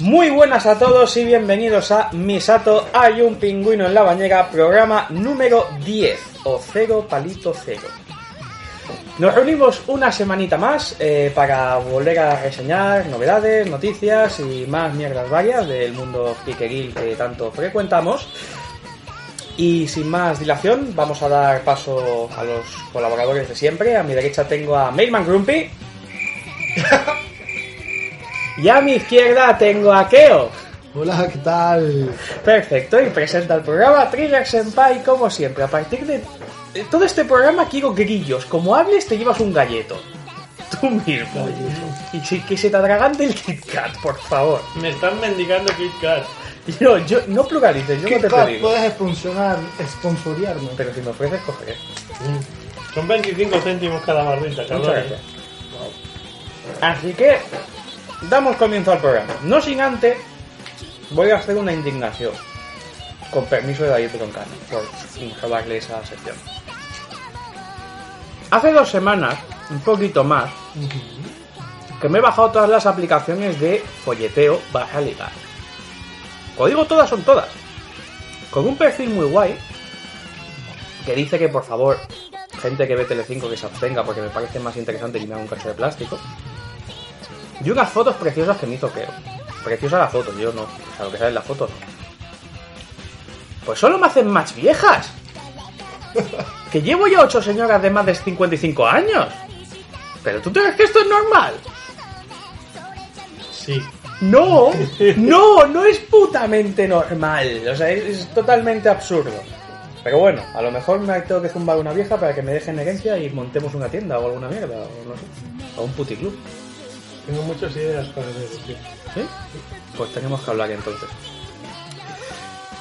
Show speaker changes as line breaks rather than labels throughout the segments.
Muy buenas a todos y bienvenidos a Misato Hay un pingüino en la bañera, programa número 10 o 0 palito 0. Nos reunimos una semanita más eh, para volver a reseñar novedades, noticias y más mierdas varias del mundo piqueril que tanto frecuentamos. Y sin más dilación, vamos a dar paso a los colaboradores de siempre. A mi derecha tengo a Mailman Grumpy. y a mi izquierda tengo a Keo.
Hola, ¿qué tal?
Perfecto, y presenta el programa Trigger Senpai como siempre. A partir de todo este programa quiero grillos. Como hables te llevas un galleto. Tú mismo. Y si- que se te atragante el Kit Kat, por favor.
Me están mendigando Kit Kat.
No, yo, no pluralices, yo
¿Qué
no te pedí.
puedes sponsorar, sponsoriarme?
Pero si me ofreces, cogeré.
Son 25 céntimos cada barrita,
Muchas
cabrón.
gracias. Así que damos comienzo al programa. No sin antes, voy a hacer una indignación. Con permiso de David Broncano, por robarle esa sección. Hace dos semanas, un poquito más, que me he bajado todas las aplicaciones de folleteo baja ligar. Cuando digo todas, son todas. Con un perfil muy guay, que dice que por favor, gente que ve Telecinco que se abstenga porque me parece más interesante que me haga un cacho de plástico. Y unas fotos preciosas que me hizo Keo. Preciosa la foto, yo no. O sea, lo que sale en la foto no. Pues solo me hacen más viejas. Que llevo ya ocho señoras de más de 55 años. Pero tú crees que esto es normal.
Sí.
No, no, no es putamente normal. O sea, es, es totalmente absurdo. Pero bueno, a lo mejor me tengo que zumbar una vieja para que me dejen herencia y montemos una tienda o alguna mierda, o no sé. O un puticlub.
Tengo muchas ideas para decir.
¿Sí? Pues tenemos que hablar entonces.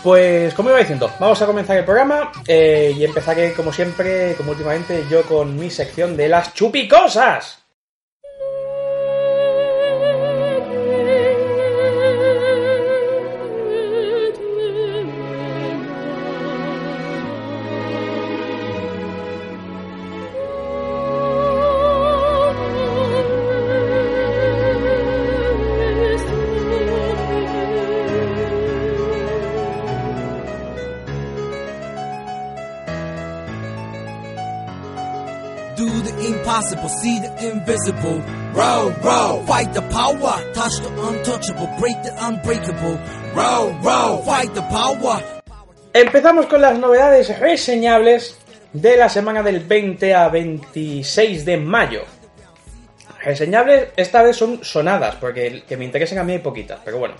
Pues, como iba diciendo, vamos a comenzar el programa eh, y empezaré, como siempre, como últimamente, yo con mi sección de las chupicosas.
See the invisible. Fight the power. Touch the untouchable, break the unbreakable. Fight the power.
Empezamos con las novedades reseñables de la semana del 20 a 26 de mayo. Reseñables esta vez son sonadas, porque que me interesen a mí hay poquitas, pero bueno.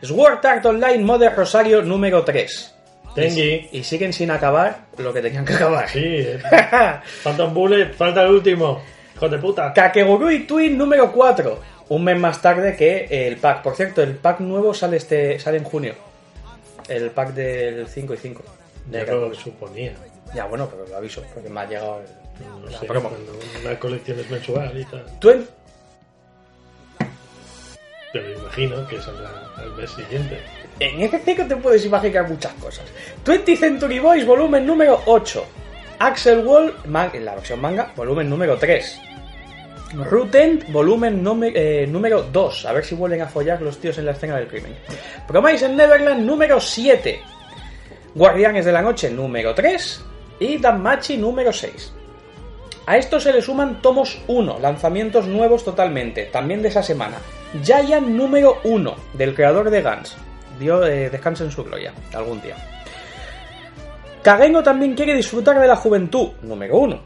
Sword Art Online Modern Rosario número 3.
Tengi.
Y siguen sin acabar lo que tenían que acabar.
Sí. eh. falta un bullet, falta el último. Hijo de puta.
Kakegurui Twin número 4. Un mes más tarde que el pack. Por cierto, el pack nuevo sale este sale en junio. El pack del 5 y 5. De
Ya lo suponía.
Ya, bueno, pero lo aviso, porque me ha llegado el,
No
la
sé,
promo.
una colección es mensual y tal.
Twen-
Pero imagino que saldrá al mes siguiente.
En este ciclo te puedes imaginar muchas cosas. 20 Century Boys, volumen número 8. Axel Wall, en la versión manga, volumen número 3. Rutent, volumen eh, número 2. A ver si vuelven a follar los tíos en la escena del crimen. Promise en Neverland, número 7. Guardianes de la Noche, número 3. Y Danmachi, número 6. A esto se le suman tomos 1, lanzamientos nuevos totalmente, también de esa semana. Giant número 1, del creador de Guns. Dio, eh, descansa en su gloria, algún día. Kagengo también quiere disfrutar de la juventud, número 1.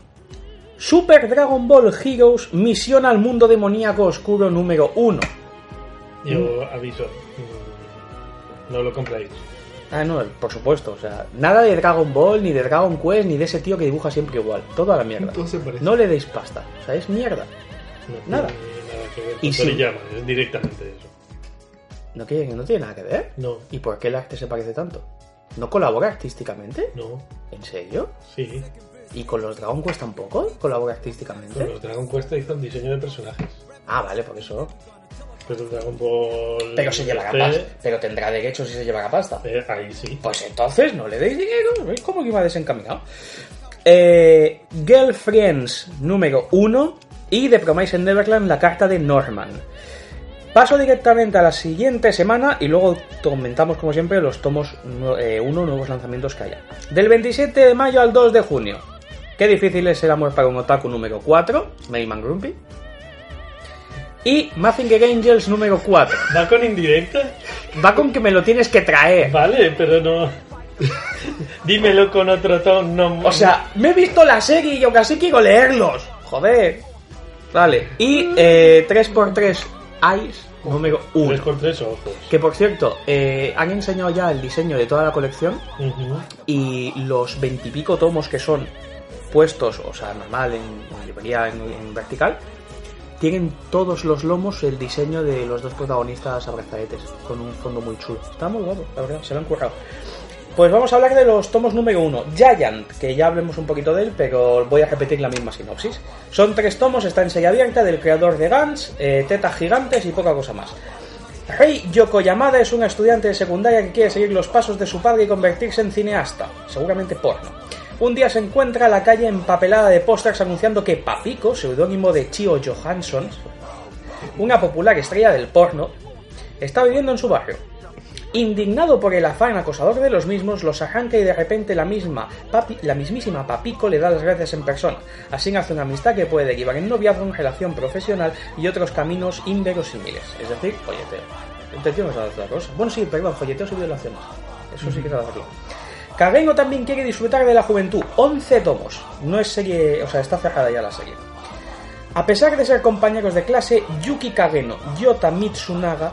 Super Dragon Ball Heroes, Misión al Mundo Demoníaco Oscuro número 1.
Yo aviso. mm, No lo compráis.
Ah, no, por supuesto. O sea, nada de Dragon Ball, ni de Dragon Quest, ni de ese tío que dibuja siempre igual. Todo a la mierda. No le deis pasta. O sea, es mierda.
No
Nada.
nada que ver
Y si-
es directamente eso.
No, que, no tiene nada que ver.
No,
¿Y por qué el arte se parece tanto? ¿No colabora artísticamente?
no,
¿En serio?
sí.
¿Y con los Dragon Quest tampoco colabora
Con
artísticamente?
los Dragon Quest hizo el diseño de personajes.
Ah, vale, por eso.
Pero Dragon Ball.
Pero se llevará
este,
pasta. Pero tendrá derechos si se llevará pasta.
eh, ahí sí.
Pues entonces no le deis dinero. ¿Veis cómo que iba desencaminado? Eh, Girlfriends número 1 y The Promise in Neverland, la carta de Norman. Paso directamente a la siguiente semana y luego comentamos, como siempre, los tomos 1, nuevos lanzamientos que haya. Del 27 de mayo al 2 de junio. Qué difícil es el amor para un otaku número 4, Mayman Grumpy. Y Mazinger Angels número 4.
¿Va con indirecta?
Va con que me lo tienes que traer.
Vale, pero no. Dímelo con otro tono. No,
O sea, me he visto la serie y aún así quiero leerlos. Joder. Vale. Y eh, 3x3 Eyes número
3
1.
con 3 ojos.
Que por cierto, eh, han enseñado ya el diseño de toda la colección y los veintipico tomos que son puestos, o sea, normal, en, en librería, en, en vertical, tienen todos los lomos el diseño de los dos protagonistas abrazadetes, con un fondo muy chulo. Está muy guapo, la verdad, se lo han currado. Pues vamos a hablar de los tomos número uno. Giant, que ya hablemos un poquito de él, pero voy a repetir la misma sinopsis. Son tres tomos, está en serie abierta, del creador de Gans, eh, tetas gigantes y poca cosa más. Rei Yoko Yamada es una estudiante de secundaria que quiere seguir los pasos de su padre y convertirse en cineasta, seguramente porno. Un día se encuentra la calle empapelada de pósters anunciando que Papiko, seudónimo de Chio Johansson, una popular estrella del porno, está viviendo en su barrio. Indignado por el afán acosador de los mismos, los arranca y de repente la misma la mismísima Papico le da las gracias en persona. Así nace una amistad que puede derivar en noviazgo, en relación profesional y otros caminos inverosímiles. Es decir, folleteo. Sabe hacer otra cosa. Bueno, sí, perdón, folleteos y violaciones. Eso sí que sabe hacerlo. Kagengo también quiere disfrutar de la juventud. 11 tomos. No es serie, o sea, está cerrada ya la serie. A pesar de ser compañeros de clase, Yuki Kageno, Yota Mitsunaga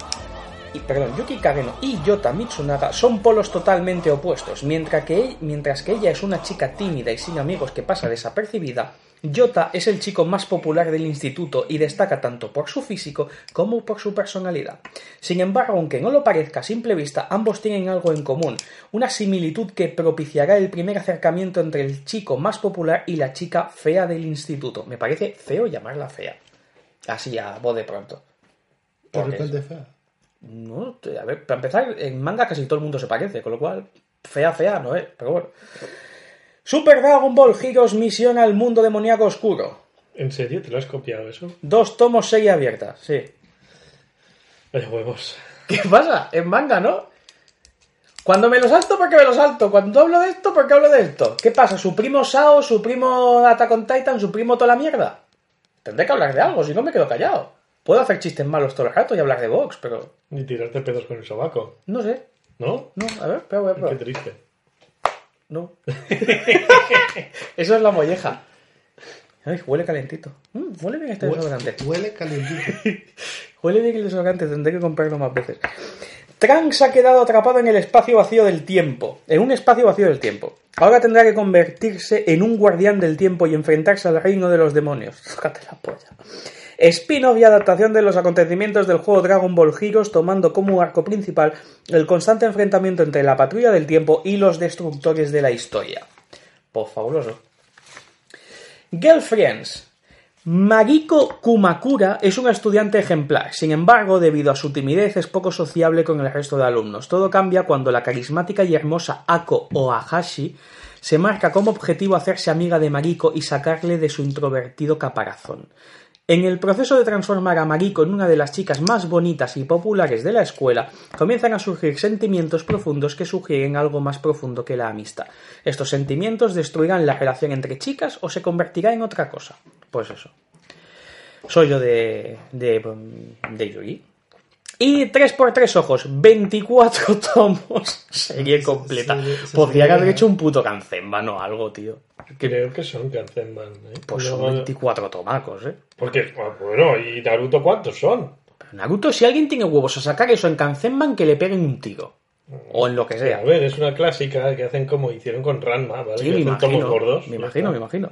y, perdón, Yuki Kageno y Yota Mitsunaga son polos totalmente opuestos. Mientras que, mientras que ella es una chica tímida y sin amigos que pasa desapercibida, Yota es el chico más popular del instituto y destaca tanto por su físico como por su personalidad. Sin embargo, aunque no lo parezca a simple vista, ambos tienen algo en común, una similitud que propiciará el primer acercamiento entre el chico más popular y la chica fea del instituto. Me parece feo llamarla fea. Así a voz de pronto.
De
Porque-
repente fea.
No, a ver, para empezar, en manga casi todo el mundo se parece, con lo cual, fea, fea no es, pero bueno. Super Dragon Ball Heroes Misión al Mundo Demoníaco Oscuro.
¿En serio? ¿Te lo has copiado eso?
Dos tomos, serie abierta, sí.
Vaya huevos.
¿Qué pasa? En manga, ¿no? Cuando me lo salto, porque me lo salto. Cuando hablo de esto, porque hablo de esto. ¿Qué pasa? ¿Su primo Sao, su primo Attack on Titan, su primo toda la mierda? Tendré que hablar de algo, si no me quedo callado. Puedo hacer chistes malos todo el rato y hablar de Vox, pero
Ni tirarte pedos con el sobaco.
no sé.
¿No?
No, a ver, espera, voy a
Qué
probar.
triste.
No. Eso es la molleja. Ay, huele calentito. Mm, huele bien este desodorante.
Huele calientito.
Huele bien el desodorante, tendré que comprarlo más veces. Trunks ha quedado atrapado en el espacio vacío del tiempo. En un espacio vacío del tiempo. Ahora tendrá que convertirse en un guardián del tiempo y enfrentarse al reino de los demonios. Tócate la polla. Spin-off y adaptación de los acontecimientos del juego Dragon Ball Heroes, tomando como arco principal el constante enfrentamiento entre la patrulla del tiempo y los destructores de la historia. Pues fabuloso. Girlfriends. Magiko Kumakura es una estudiante ejemplar, sin embargo, debido a su timidez es poco sociable con el resto de alumnos. Todo cambia cuando la carismática y hermosa Ako Ohashi se marca como objetivo hacerse amiga de Magiko y sacarle de su introvertido caparazón. En el proceso de transformar a Mariko en una de las chicas más bonitas y populares de la escuela, comienzan a surgir sentimientos profundos que sugieren algo más profundo que la amistad. Estos sentimientos destruirán la relación entre chicas o se convertirá en otra cosa. Pues eso. Soy yo de. de. de Yuri. Y 3x3 ojos, 24 tomos, serie completa.
serie- esa
Podría
serie-
haber hecho un puto cancenban o algo, tío.
Creo que son Kanzenban, ¿eh?
Pues son
Luego-
24 tomacos, ¿eh?
Porque, bueno, ¿y Naruto cuántos son?
Naruto, si alguien tiene huevos a sacar eso en Kanzenban, que le peguen un tiro. O en lo que sea.
A ver, es una clásica que hacen como hicieron con Ranma, ¿vale?
Sí,
que
me
tomos gordos.
me imagino, me imagino.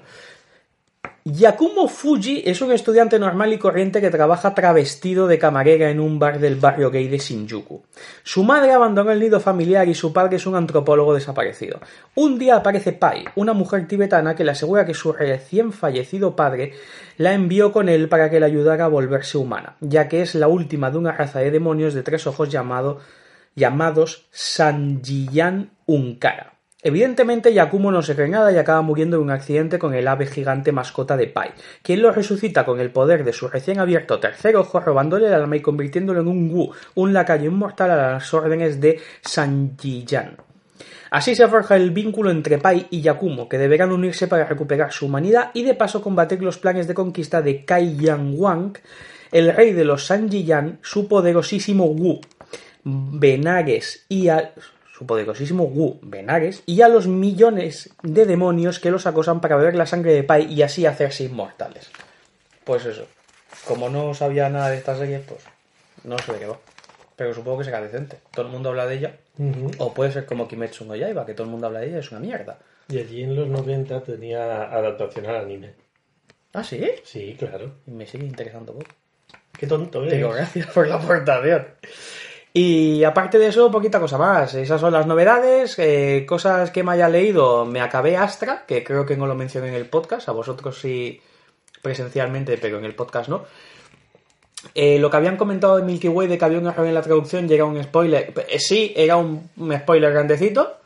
Yakumo Fuji es un estudiante normal y corriente que trabaja travestido de camarera en un bar del barrio gay de Shinjuku. Su madre abandonó el nido familiar y su padre es un antropólogo desaparecido. Un día aparece Pai, una mujer tibetana que le asegura que su recién fallecido padre la envió con él para que le ayudara a volverse humana, ya que es la última de una raza de demonios de tres ojos llamado, llamados Sanjiyan Unkara. Evidentemente, Yakumo no se cree nada y acaba muriendo en un accidente con el ave gigante mascota de Pai, quien lo resucita con el poder de su recién abierto tercer ojo, robándole el alma y convirtiéndolo en un Wu, un lacayo inmortal a las órdenes de Sanjiyan. Así se forja el vínculo entre Pai y Yakumo, que deberán unirse para recuperar su humanidad y de paso combatir los planes de conquista de Kai Yan Wang, el rey de los Sanjiyan, su poderosísimo Wu, Benares y su poderosísimo Wu Benares y a los millones de demonios que los acosan para beber la sangre de Pai y así hacerse inmortales. Pues eso. Como no sabía nada de esta serie, pues no sé de qué va. Pero supongo que será decente. Todo el mundo habla de ella. O puede ser como Kimetsu no Yaiba, que todo el mundo habla de ella y es una mierda.
Y allí en los 90 tenía adaptación al anime.
¿Ah, sí?
Sí, claro.
Me sigue interesando poco.
Qué tonto ¿eh?
Digo, gracias por la aportación. Y aparte de eso, poquita cosa más. Esas son las novedades. eh, cosas que me haya leído. Me acabé Astra, que creo que no lo mencioné en el podcast. A vosotros sí presencialmente, pero en el podcast no. Eh, lo que habían comentado de Milky Way de que había un error en la traducción era un spoiler. Eh, sí, era un spoiler grandecito.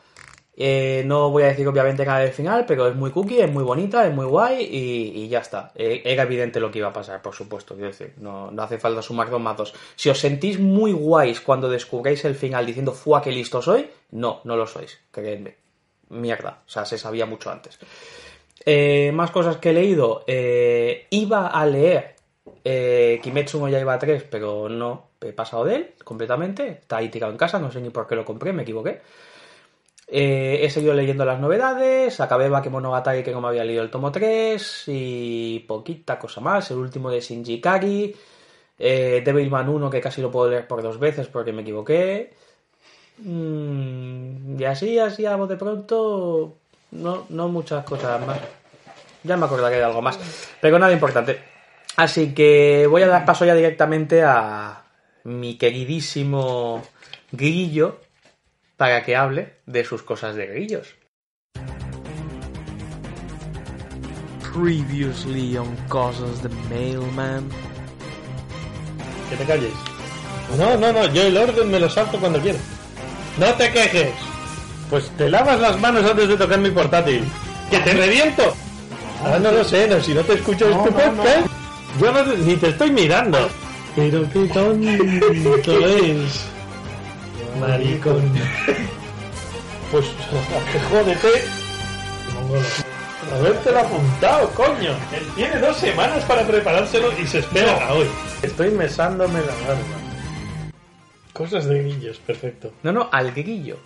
Eh, no voy a decir obviamente nada del final, pero es muy cookie, es muy bonita, es muy guay y, ya está. Eh, era evidente lo que iba a pasar, por supuesto. Quiero decir, no, no hace falta sumar dos más dos. Si os sentís muy guays cuando descubréis el final diciendo ¡fua, qué listo soy! No, no lo sois, creedme. Mierda, o sea, se sabía mucho antes. Eh, más cosas que he leído. Iba a leer Kimetsu no Yaiba 3, pero no he pasado de él completamente. Está ahí tirado en casa, no sé ni por qué lo compré, me equivoqué. Eh, he seguido leyendo las novedades, acabé Bakemonogatari que no me había leído el tomo 3 y poquita cosa más, el último de Shinji Kagi, eh, Devilman 1 que casi lo puedo leer por dos veces porque me equivoqué. Mm, y así, así a de pronto, no, no muchas cosas más. Ya me acordaré de algo más, pero nada importante. Así que voy a dar paso ya directamente a mi queridísimo Grillo para que hable de sus cosas de grillos.
Previously on Cosas de Mailman.
Que te calles. No, no, no, yo el orden me lo salto cuando quiero. No te quejes. Pues te lavas las manos antes de tocar mi portátil. ¡Que te reviento! Ah, no lo sé, no, si no te escucho
No,
este
no,
podcast, yo no, ni te estoy mirando.
Pero qué tonto es.
Maricón. Pues, jódete.
Mongolo.
Habértelo apuntado, coño. Él tiene dos semanas para preparárselo y se espera a hoy. Estoy mesándome la barba. Cosas de grillos, perfecto.
No, no, al grillo.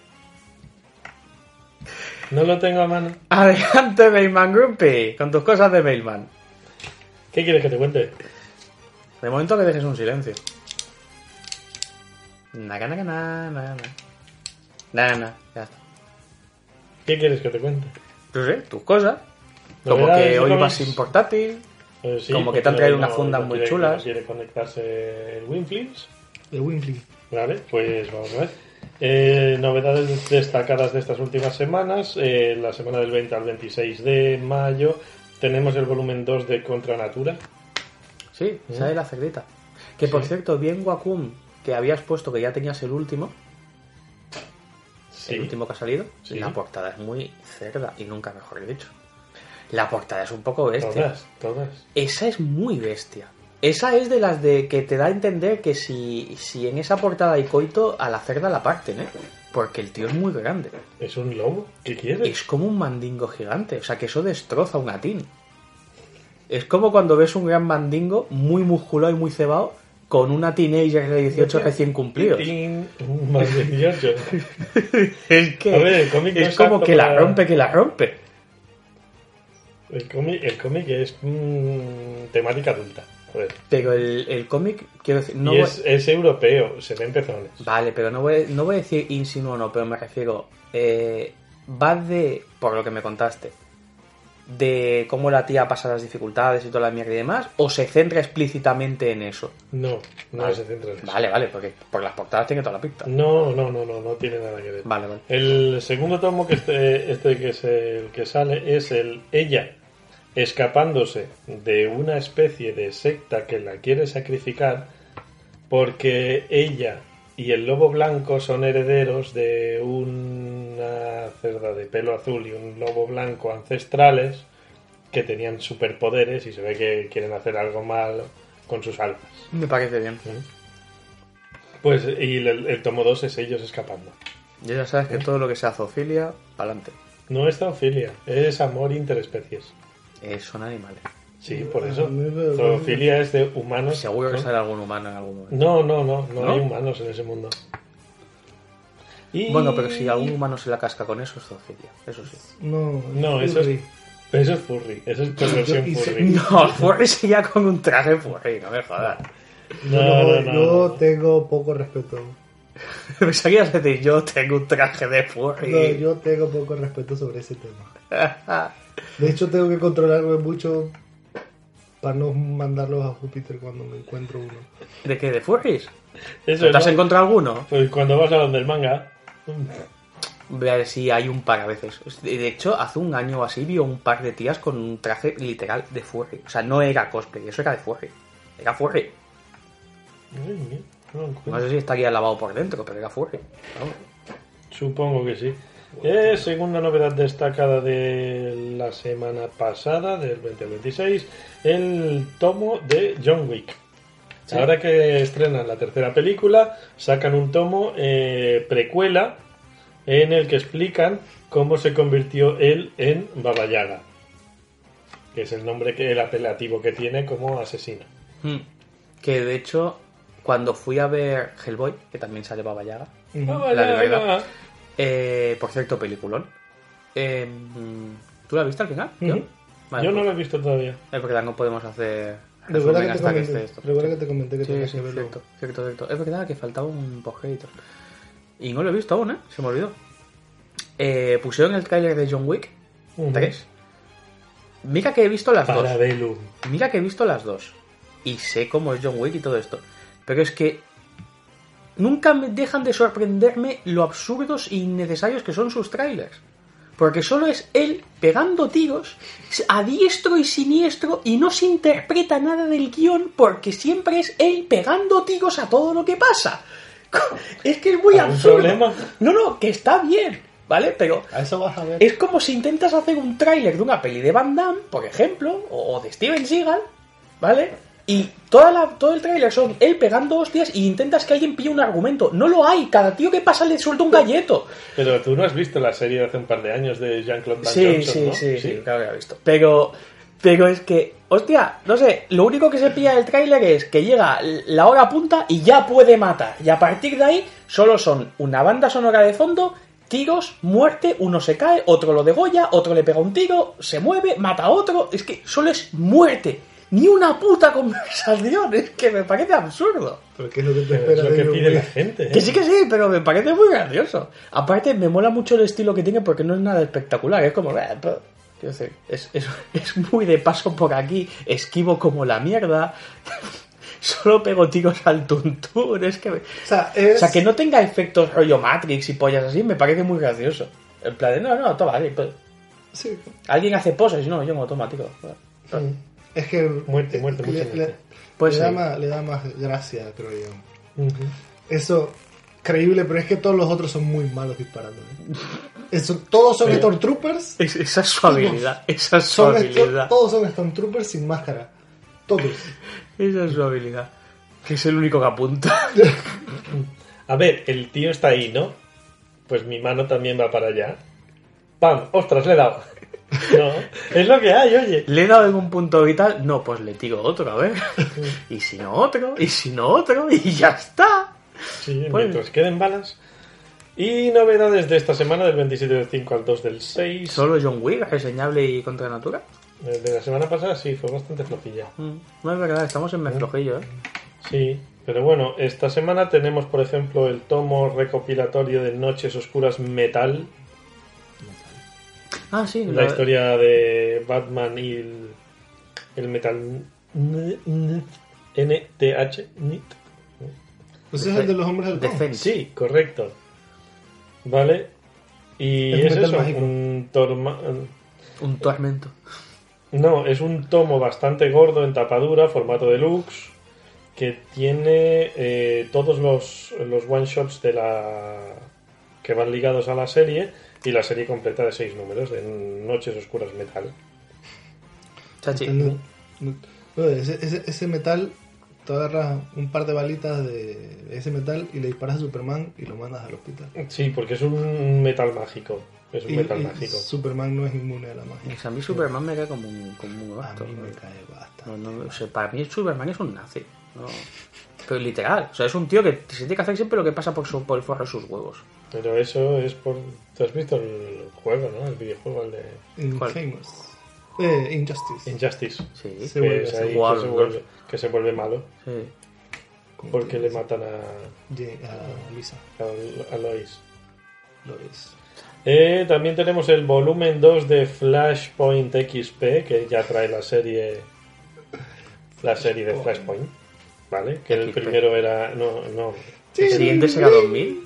No lo tengo a mano.
Adelante, Mailman Grumpy, con tus cosas de Mailman.
¿Qué quieres que te cuente?
De momento que dejes un silencio. Naga, naga, na, na, na. Na, na, ya está.
¿Qué quieres que te cuente?
No sé, tus cosas. Como
Novedades
que hoy vas sin portátil.
Eh, sí,
Como que te han traído
no-
unas fundas
no
muy
quiere-
chulas.
no quiere conectarse el Winflix.
De Winfrey.
Vale, pues vamos a ver. Eh, novedades destacadas de estas últimas semanas. Eh, la semana del 20 al 26 de mayo tenemos el volumen 2 de Contra Natura.
Sí, sale la cerdita. Que por
Sí.
cierto, bien Wacom, que habías puesto que ya tenías el último,
Sí.
el último que ha salido,
Sí.
la portada es muy cerda y nunca mejor dicho. La portada es un poco bestia.
Todas, todas.
Esa es muy bestia. Esa es de las de que te da a entender que si, si en esa portada hay coito, a la cerda la parten, ¿eh? Porque el tío es muy grande.
¿Es un lobo? ¿Qué quieres?
Es como un mandingo gigante. O sea, que eso destroza un atín. Es como cuando ves un gran mandingo muy musculado y muy cebado con una teenager de 18 recién cumplidos.
Más de 18.
Es que
A ver, el cómic no
es
es
como que la rompe, que la rompe.
El cómic, el cómic es mm, temática adulta. Joder.
Pero el, el cómic, quiero decir, no
y
voy-
es, es europeo, se ven pezones.
Vale, pero no voy, no voy a decir insinuo no, pero me refiero. Eh, va de, por lo que me contaste, de cómo la tía pasa las dificultades y toda la mierda y demás, o se centra explícitamente en eso.
No, no
Vale.
se centra en eso.
Vale, vale, porque por las portadas tiene toda la pinta.
No, no, no, no, no tiene nada que ver.
Vale, vale.
El segundo tomo que este, este que es el que sale es el ella escapándose de una especie de secta que la quiere sacrificar porque ella y el lobo blanco son herederos de una cerda de pelo azul y un lobo blanco ancestrales que tenían superpoderes y se ve que quieren hacer algo malo con sus almas.
Me parece bien.
Pues y el, el tomo 2 es ellos escapando.
Ya ya sabes que todo lo que sea zoofilia, pa'lante.
No es zoofilia, es amor interespecies.
Eh, son animales.
Sí, por eso.
Me-
Zoofilia es de humanos.
Seguro que
¿no?
sale algún humano en algún momento.
No, no, no, no,
¿No?
hay humanos en ese mundo. Y-
Bueno, pero si algún humano se la casca con eso, es zoofilia. Eso sí.
No,
No, eso es, eso es furry, eso es conversión furry.
No, furry sería con un traje furry, no me jodas.
No,
No,
no, no,
yo
no.
tengo poco respeto.
Ibas a decir, yo tengo un traje de furry.
No, yo tengo poco respeto sobre ese tema. De hecho, tengo que controlarme mucho para no mandarlos a Júpiter cuando me encuentro uno.
¿De qué? ¿De furries?
Eso
¿Te has encontrado alguno?
Pues cuando vas a donde el manga.
Voy a ver si hay un par a veces. De hecho, hace un año o así vi un par de tías con un traje literal de furry. O sea, no era cosplay, eso era de furry. Era furry.
No.
No sé si estaría lavado por dentro, pero era furry.
Supongo que sí. Eh, segunda novedad destacada de la semana pasada, del 2026, el tomo de John Wick. Ahora que estrenan la tercera película, sacan un tomo eh, precuela en el que explican cómo se convirtió él en Baba Yaga, que es el nombre que el apelativo que tiene como asesino.
Hmm. Que de hecho, cuando fui a ver Hellboy, que también sale Baba Yaga,
Baba
La
Yaga.
Eh, por cierto, peliculón. Eh, ¿Tú la viste al final? Vale,
Yo no
pues,
lo he visto todavía.
Es verdad, no podemos hacer
Recuerda que, te
hasta que
comenté,
esté esto.
recuerda que te comenté que
Sí,
tenías
sí,
que verlo.
cierto, cierto, cierto. Es verdad que faltaba un postcréditos. Y no lo he visto aún, ¿eh? Se me olvidó. Eh, pusieron el tráiler de John Wick. 3. Mira que he visto las dos.
Parabellum.
Mira que he visto las dos. Y sé cómo es John Wick y todo esto. Pero es que nunca me dejan de sorprenderme lo absurdos e innecesarios que son sus trailers. Porque solo es él pegando tiros a diestro y siniestro y no se interpreta nada del guion porque siempre es él pegando tiros a todo lo que pasa. Es que es muy
¿Algún
absurdo.
problema?
No, no, que está bien, ¿vale? Pero
A eso vas a ver.
es como si intentas hacer un tráiler de una peli de Van Damme, por ejemplo, o de Steven Seagal, ¿vale? Y toda la, todo el tráiler son él pegando hostias y intentas que alguien pille un argumento. No lo hay, cada tío que pasa le suelta un galleto.
Pero tú no has visto la serie de hace un par de años de Jean-Claude Van
Sí,
Johnson,
sí,
¿no?
sí, sí, claro que he visto. Pero, pero es que, hostia, no sé, lo único que se pilla del tráiler es que llega la hora punta y ya puede matar. Y a partir de ahí solo son una banda sonora de fondo, tiros, muerte, uno se cae, otro lo degolla, otro le pega un tiro, se mueve, mata a otro. Es que solo es muerte. Ni una puta conversación. Es que me parece absurdo.
Pero ¿qué es lo que te espera
es lo que pide la gente. ¿eh?
Que sí que sí, pero me parece muy gracioso. Aparte, me mola mucho el estilo que tiene porque no es nada espectacular. Es como, eh, quiero decir, es, es, es muy de paso por aquí, esquivo como la mierda. Solo pego tiros al tuntún. Es que. me-
O sea, es...
O sea, que no tenga efectos rollo Matrix y pollas así, me parece muy gracioso. En plan de, no, no, toma, sí, pues,
Sí.
alguien hace poses y no, yo toma, tío.
Es que...
Muerte, muerte,
le,
muerte.
Pues
le da más, le da más gracia, creo yo. Eso, creíble, pero es que todos los otros son muy malos disparando. Eso, todos son. Stormtroopers.
Es- esa es su habilidad, esa es su
Son
habilidad.
Todos son Stormtroopers sin máscara. Todos.
Esa es su habilidad. Que es el único que apunta.
A ver, el tío está ahí, ¿no? Pues mi mano también va para allá. ¡Pam! ¡Ostras, le he dado! No, es lo que hay, oye.
¿Le he dado en un punto vital? No, pues le tiro otro, a ver. y si no otro, y si no otro, y ya está.
Sí,
Pues-
mientras queden balas. Y novedades de esta semana, del 27 del 5 al 2 del 6.
Solo John Wick, reseñable y contra natura.
El de la semana pasada sí, fue bastante flojilla.
Mm, No es verdad, estamos en mes flojillo, ¿eh?
Sí, pero bueno, esta semana tenemos, por ejemplo, el tomo recopilatorio de Noches Oscuras Metal,
Ah, sí.
la historia de Batman y el, el Metal NTH.
Ese es el de los hombres del.
Fénix.
Sí, correcto. ¿Vale? Y
Es
eso,
mágico.
un torma-
Un tormento.
No, es un tomo bastante gordo en tapadura, formato deluxe, que tiene eh, todos los, los one-shots de la que van ligados a la serie y la serie completa de seis números de Noches Oscuras Metal.
Chachi.
No, no, no, ese, ese, ese metal, tú agarras un par de balitas de ese metal y le disparas a Superman y lo mandas al hospital.
Sí, porque es un metal mágico. Es un
Y,
metal
y
mágico.
Superman no es inmune a la magia.
Pues a mí Superman me cae como un, como un
A
gasto.
mí me cae basta.
No, no, o sea, para mí Superman es un nazi. no. Pero literal. O sea, es un tío que se tiene que hacer siempre lo que pasa por, su, por el forro de sus huevos.
Pero eso es por... ¿Tú has visto el juego, no? El videojuego, el de
¿Cuál?
Infamous. Eh, Injustice.
Injustice.
Sí.
Se vuelve
ahí que, se vuelve, que se vuelve malo
sí.
porque le matan a,
a Lisa.
a, a Lois.
Lo es.
Eh, también tenemos el volumen 2 de Flashpoint XP, que ya trae la serie la serie de Flashpoint, ¿vale? Que el primero era no no
¿El siguiente será 2000?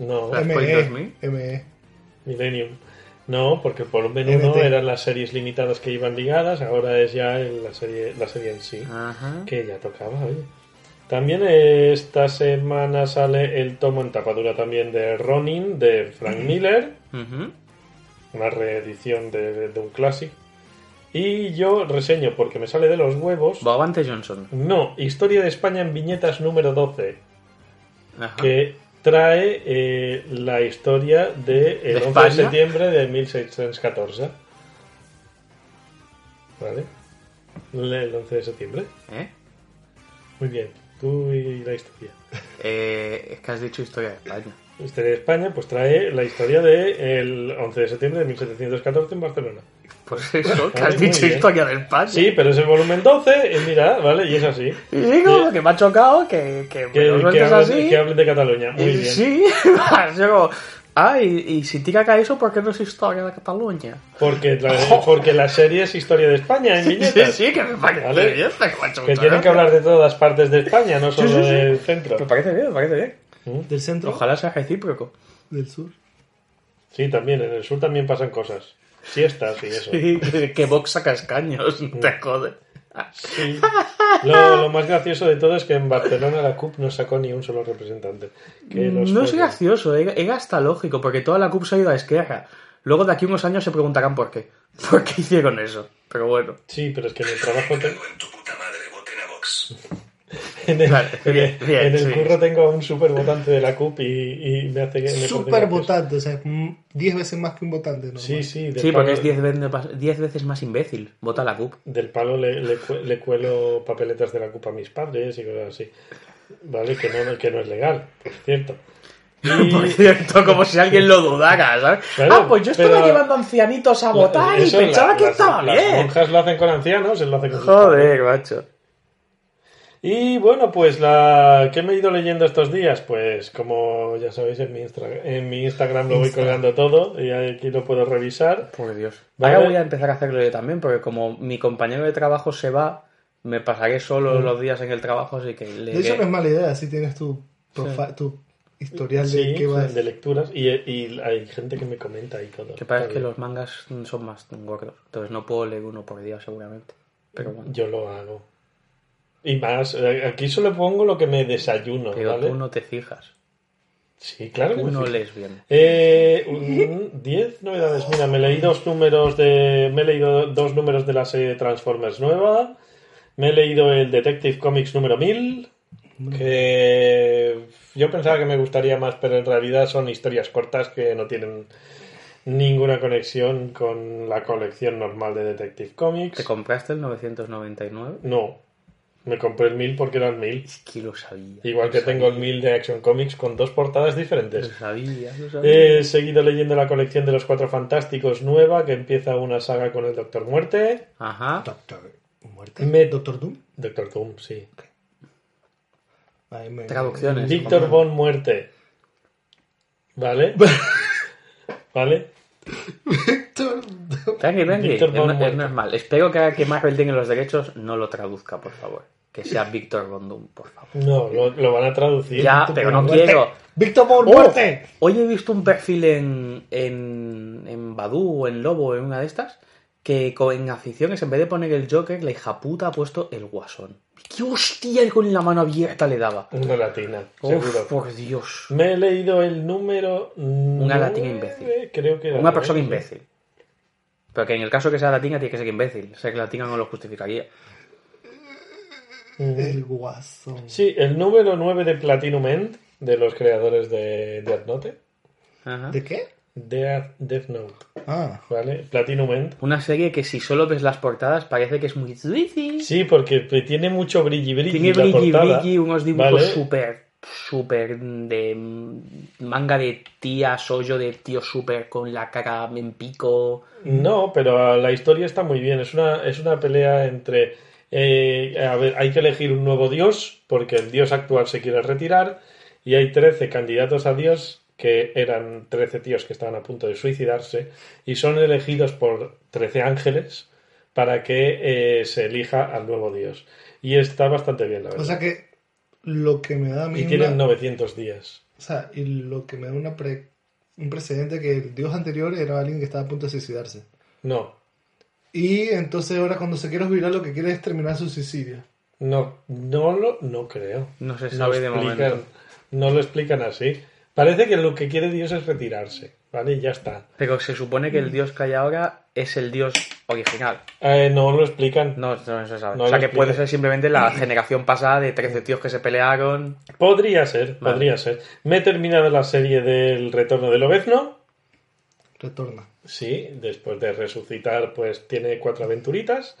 no
ME.
2000.
ME.
Millennium. No, porque el volumen
NT.
1 eran las series limitadas que iban ligadas, ahora es ya la serie la serie en sí,
Ajá.
que ya tocaba, oye. También esta semana sale el tomo en tapadura también de Ronin de Frank Miller.
Ujú.
una reedición de, de un clásico. Y yo reseño porque me sale de los huevos.
Bogavante Johnson.
No, Historia de España en viñetas número 12,
Ajá.
que trae eh, la historia de el
¿De
11 de septiembre de 1614. ¿Vale? Le- El 11 de septiembre.
¿Eh?
Muy bien. Tú y la historia.
Eh, es que has dicho historia de España.
Historia de España, pues trae la historia del 11 de septiembre de 1714 en Barcelona.
Pues eso, que
Vale,
has dicho historia de España.
Sí, pero es el volumen 12, y mira, ¿vale? Y es así.
Y digo que me ha chocado que, que, me
Que,
lo
que, hablen,
así.
que hablen de Cataluña. Muy
y
bien.
Sí, yo ah, y, y si tira acá eso, ¿por qué no es historia de Cataluña?
Porque, la, porque la serie es historia de España en
Sí,
viñetas.
sí, que me parece
Vale.
bien, que me
Que tienen que hablar de todas partes de España, no solo
sí, sí.
del centro.
Me parece bien, me parece bien.
Del centro.
Ojalá sea recíproco.
Del sur.
Sí, también. En el sur también pasan cosas. Siestas y eso.
Sí, que- Vox saca escaños, te jode.
Sí. Lo, lo más gracioso de todo es que en Barcelona la CUP no sacó ni un solo representante. Que los
No es gracioso, era era hasta lógico, porque toda la CUP se ha ido a Esquerra. Luego de aquí unos años se preguntarán por qué. ¿Por qué hicieron eso? Pero bueno.
Sí, pero es que en el trabajo... te-
en tu puta madre, voten a Vox.
En el,
Vale,
en el-
bien, bien,
en el
sí.
curro tengo a un super votante de la CUP y, y me hace que...
Super votante, o sea, 10 veces más que un votante. normal.
Sí, sí.
Sí, porque es 10 veces, más- 10 veces más imbécil. Vota la CUP.
Del palo le, le, le cuelo papeletas de la CUP a mis padres y cosas así. ¿Vale? Que no, que no es legal, por cierto. Y-
Por cierto, como si alguien lo dudara, ¿sabes?
Claro,
ah, pues yo estaba
pero-
llevando ancianitos a votar y pensaba
la-
que
las-
estaba
las
bien.
monjas lo hacen con ancianos, él lo hace con.
Joder, macho.
Y bueno, pues la ¿qué me he ido leyendo estos días? Pues como ya sabéis, en mi, Instra- en mi Instagram lo voy colgando todo y aquí lo puedo revisar.
Por Dios.
Vale.
Ahora voy a empezar a hacerlo yo también, porque como mi compañero de trabajo se va, me pasaré solo los días en el trabajo, así que le
De hecho, no es mala idea, si tienes tu, tu historial de
Sí,
qué vas.
de lecturas y, y hay gente que me comenta y todo.
Que parece que los mangas son más gordos, entonces no puedo leer uno por día seguramente. Pero bueno,
Yo lo hago. Y más, eh, aquí solo pongo lo que me desayuno,
pero
¿vale?
tú no te fijas,
Sí, claro que
tú no lees bien.
Eh, un- 10 novedades. Mira, me leí dos números de. Me he leído dos números de la serie Transformers nueva. Me he leído el Detective Comics número 1000. Que yo pensaba que me gustaría más, pero en realidad son historias cortas que no tienen ninguna conexión con la colección normal de Detective Comics.
¿Te compraste el 999?
No, Me compré el 1000 porque era el 1000.
Es que lo sabía.
Igual que
lo
tengo el
sabía,
1000 de Action Comics con dos portadas
Lo
diferentes.
sabía, lo sabía.
He seguido leyendo la colección de los Cuatro Fantásticos nueva, que empieza una saga con el Doctor Muerte.
Ajá.
Doctor Muerte.
Me-
Doctor Doom.
Doctor Doom, sí.
Ahí me-
Traducciones.
Víctor Von Muerte. ¿Vale? ¿Vale?
Víctor.
Tranqui, tranqui. Es,
Von
no- es
Muerte.
normal. Espero que que Marvel tenga los derechos no lo traduzca, por favor. Que sea Víctor Von Doom, por favor.
No, lo, lo van a traducir.
Ya,
Víctor
pero no
Muerte.
quiero.
Víctor Von
¡Oh!
Muerte.
Hoy he visto un perfil en, en, en Badu o en Lobo en una de estas que en aficiones, en vez de poner el Joker, la hija puta ha puesto el Guasón. ¡Qué hostia con la mano abierta le daba!
Una latina,
Uf,
seguro.
por Dios.
Me he leído el número.
Una latina imbécil.
Creo que era
Una persona imbécil. Pero que en el caso que sea latina tiene que ser imbécil. Ser latina no lo justificaría.
El guasón.
Sí, el número 9 de Platinum End, de los creadores de Death Note.
Ajá.
¿De qué?
Death, Death Note,
Ah.
¿vale? Platinum End.
Una serie que si solo ves las portadas parece que es muy difícil.
Sí, porque tiene mucho brilli brilli
Tiene
la
brilli
portada,
brilli, unos dibujos
¿vale?
súper, súper de manga de tía, sollo de tío súper con la cara en pico.
No, pero la historia está muy bien. Es una, es una pelea entre. Eh, a ver, hay que elegir un nuevo dios, porque el dios actual se quiere retirar, y hay 13 candidatos a dios, que eran 13 tíos que estaban a punto de suicidarse, y son elegidos por 13 ángeles para que eh, se elija al nuevo dios. Y está bastante bien, la verdad.
O sea que lo que me da a mí
y tienen
una-
900 días.
O sea, y lo que me da una pre- un precedente que el dios anterior era alguien que estaba a punto de suicidarse.
No,
Y entonces ahora cuando se quiere jubilar lo que quiere es terminar su suicidio.
no, no lo no creo.
No se sabe de
explican-
momento.
No lo explican así. Parece que lo que quiere Dios es retirarse, ¿vale? Y ya está.
Pero se supone que el dios que hay ahora es el dios original.
Eh, no lo explican.
No, no se sabe.
No
o sea que puede ser simplemente la generación pasada de 13 tíos que se pelearon.
Podría ser,
Vale.
podría ser. Me he terminado la serie del Retorno del Obezno.
Retorna.
Sí, después de resucitar, pues tiene cuatro aventuritas.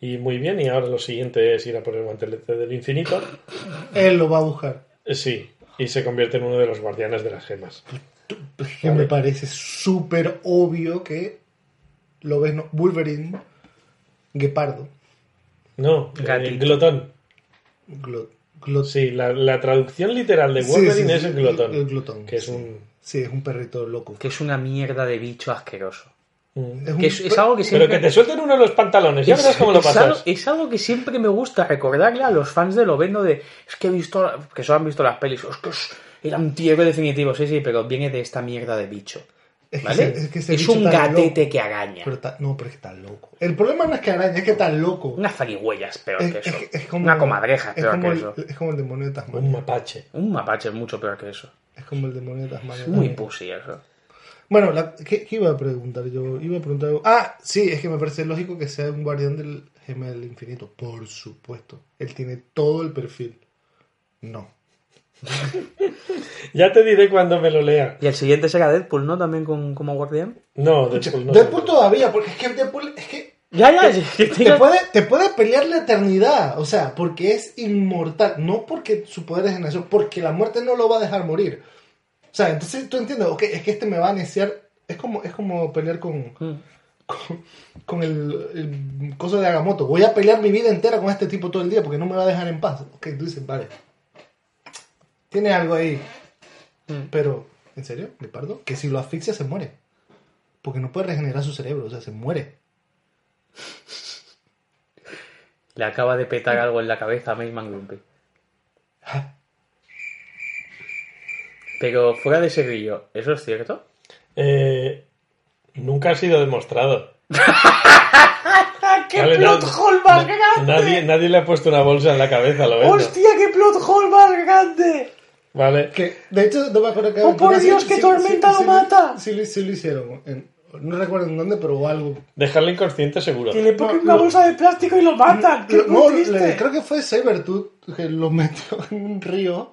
Y muy bien, y ahora lo siguiente es ir a por el guantelete del infinito.
Él lo va a buscar.
Sí, y se convierte en uno de los guardianes de las gemas.
Que me parece súper obvio que lo ves, no, Wolverine, Guepardo,
No, eh, glotón.
Glot, glot-
Sí, la, la traducción literal de
Sí,
Wolverine
sí,
es
sí,
el glotón.
el glotón,
Que es
sí.
un.
Sí, es un perrito loco.
Que es una mierda de bicho asqueroso.
un-
Es un
Que es, es
per-
algo que
Pero
siempre...
que te suelten uno de los pantalones, ya
Es-
verás cómo lo
es algo,
pasas.
es algo que siempre me gusta recordarle a los fans de Lovendo de es que he visto que solo han visto las pelis, es que es- era un tío definitivo, sí, sí, pero viene de esta mierda de bicho.
Es que
¿Vale?
ese- es que ese
es
bicho
un gatete
loco.
que araña.
Pero no, pero es que está loco. El problema no es que araña, es que está loco.
Una zarigüeya es peor
Es,
que
es
eso.
como,
Una comadreja peor
como
que
el,
eso.
Es como el demonio de
Un
Tasmania.
mapache.
Un mapache es mucho peor que eso.
Es como el demonio de Tasmania.
Es muy pussy eso.
Bueno, la- ¿qué, qué iba a preguntar yo? Iba a preguntar algo. Ah, sí, es que me parece lógico que sea un guardián del gema del infinito. Por supuesto. Él tiene todo el perfil. No.
Ya te diré cuando me lo lea.
Y el siguiente será Deadpool, ¿no? También con, como guardián.
No, Deadpool no.
Deadpool todavía, porque es que Deadpool es que
Ya, ya,
te puede, te puede pelear la eternidad. O sea, porque es inmortal. No porque su poder es generación, porque la muerte no lo va a dejar morir. O sea, entonces tú entiendes, ok, es que este me va a neciar. Es como, es como pelear con,
Mm.
con, con el, el coso de Agamotto. Voy a pelear mi vida entera con este tipo todo el día porque no me va a dejar en paz. Ok, tú dices, vale. Tiene algo ahí.
Mm.
Pero, ¿en serio? ¿Leopardo? Que si lo asfixia se muere. Porque no puede regenerar su cerebro, o sea, se muere.
Le acaba de petar algo en la cabeza a Mayman Grumpy. Pero fuera de ese grillo, ¿eso es cierto?
Eh, nunca ha sido demostrado.
¡Qué
Vale,
plot
no-
hole más
na-
grande!
Nadie, nadie le ha puesto una bolsa en la cabeza, lo ves.
¡Hostia, qué plot hole más grande!
Vale.
Que, de hecho, no me acuerdo que
¡Oh, por Dios,
sí-
que
sí-
Tormenta
sí-
lo mata!
Sí, lo- sí lo hicieron. En- no recuerdo en dónde, pero algo.
Dejarle inconsciente seguro.
Que le ponen
No,
una
no.
bolsa de plástico y lo matan. ¡Qué
no, le- creo que fue Sabertooth que lo metió en un río.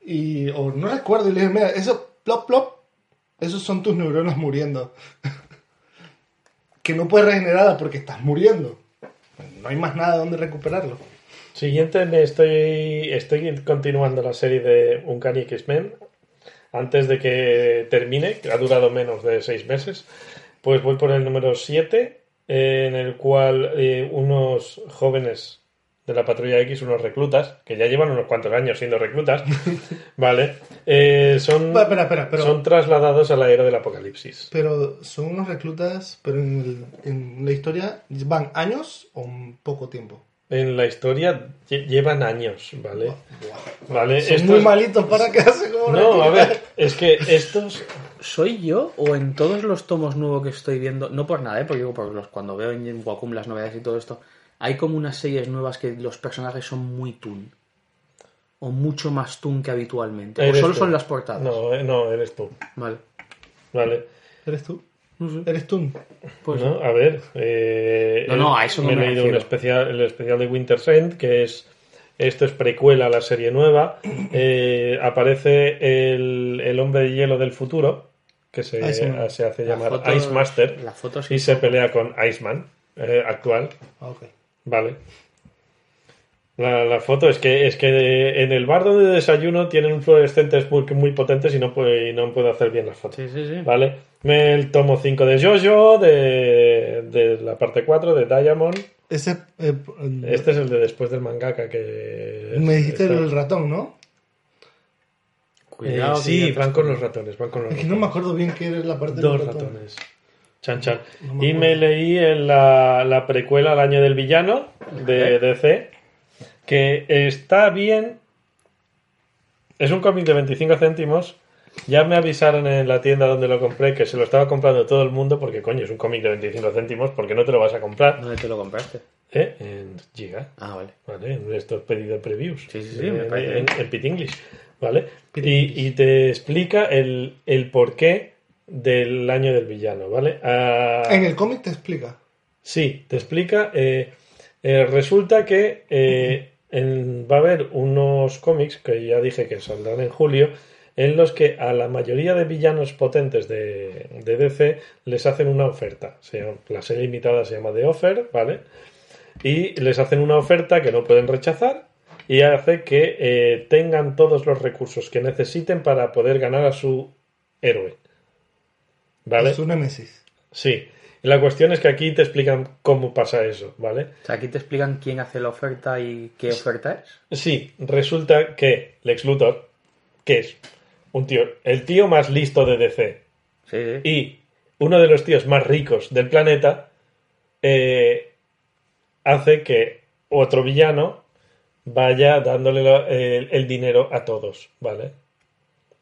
Y. O no recuerdo. Y le dije, mira, eso, plop, plop. Esos son tus neuronas muriendo. que no puedes regenerar porque estás muriendo. No hay más nada donde recuperarlo.
Siguiente, me estoy, estoy continuando la serie de Uncanny X-Men antes de que termine, que ha durado menos de seis meses. Pues voy por el número 7, en el cual eh, unos jóvenes de la Patrulla X, unos reclutas, que ya llevan unos cuantos años siendo reclutas, ¿vale? Eh, son,
pero-
son trasladados a la era del apocalipsis.
Pero son unos reclutas, pero en, el- en la historia van años o un poco tiempo.
En la historia lle- llevan años, ¿vale? Vale,
Son
estos-
muy malitos para quedarse como
No, a ver, es que estos
¿Soy yo o en todos los tomos nuevos que estoy viendo? No por nada, ¿eh? Porque digo, por los, cuando veo en Wacom las novedades y todo esto, hay como unas series nuevas que los personajes son muy toon. O mucho más toon que habitualmente. O solo
tú.
son las portadas.
No, eh, no, eres tú.
Vale.
Vale.
¿Eres tú?
No sé.
¿Eres tú?
Pues
no, a ver. eh,
No, no, a eso no
me he
me
leído un especial, el especial de Winter's End, que es. Esto es precuela a la serie nueva. Eh, aparece el, el hombre de hielo del futuro, que se,
Iceman.
se hace
La
llamar
foto-
Ice Master,
la foto sí
y se pelea con Iceman, eh, actual.
Ah, ok.
Vale. La, la foto es que es que en el bar donde desayuno tienen fluorescentes muy, muy potentes y no, puedo, y no puedo hacer bien las fotos.
Sí, sí, sí.
Vale. Me el tomo 5 de Jojo, de, de la parte 4 de Diamond.
Ese. eh,
Este es el de después del mangaka que...
me dijiste
está-
el ratón, ¿no?
Cuidado.
Eh, sí, van con los ratones, van con los
Es que no me acuerdo bien qué era la parte
Dos
del ratón.
ratones. Chan, chan.
No me
y me leí en la, la precuela al año del villano de DC, que está bien. Es un cómic de 25 céntimos. Ya me avisaron en la tienda donde lo compré que se lo estaba comprando todo el mundo porque, coño, es un cómic de 25 céntimos porque no te lo vas a comprar.
¿Dónde te lo compraste?
¿eh? En Giga.
Ah, vale.
¿vale? En estos pedidos previews.
Sí, sí, sí,
En-
me parece
en,
bien.
en Pit English, ¿vale? Y, y te explica el, el porqué del año del villano, ¿vale? Ah,
En el cómic te explica.
Sí, te explica. eh, eh, resulta que eh, en- va a haber unos cómics que ya dije que saldrán en julio, en los que a la mayoría de villanos potentes de, de DC les hacen una oferta. Se llama- la serie limitada se llama The Offer, ¿vale? Y les hacen una oferta que no pueden rechazar y hace que eh, tengan todos los recursos que necesiten para poder ganar a su héroe. ¿Vale?
Es su némesis.
Sí. La cuestión es que aquí te explican cómo pasa eso, ¿vale?
O sea, aquí te explican quién hace la oferta y qué oferta es.
Sí, resulta que Lex Luthor, que es un tío, el tío más listo de DC
Sí, sí.
y uno de los tíos más ricos del planeta, eh, hace que otro villano vaya dándole el dinero a todos, ¿vale?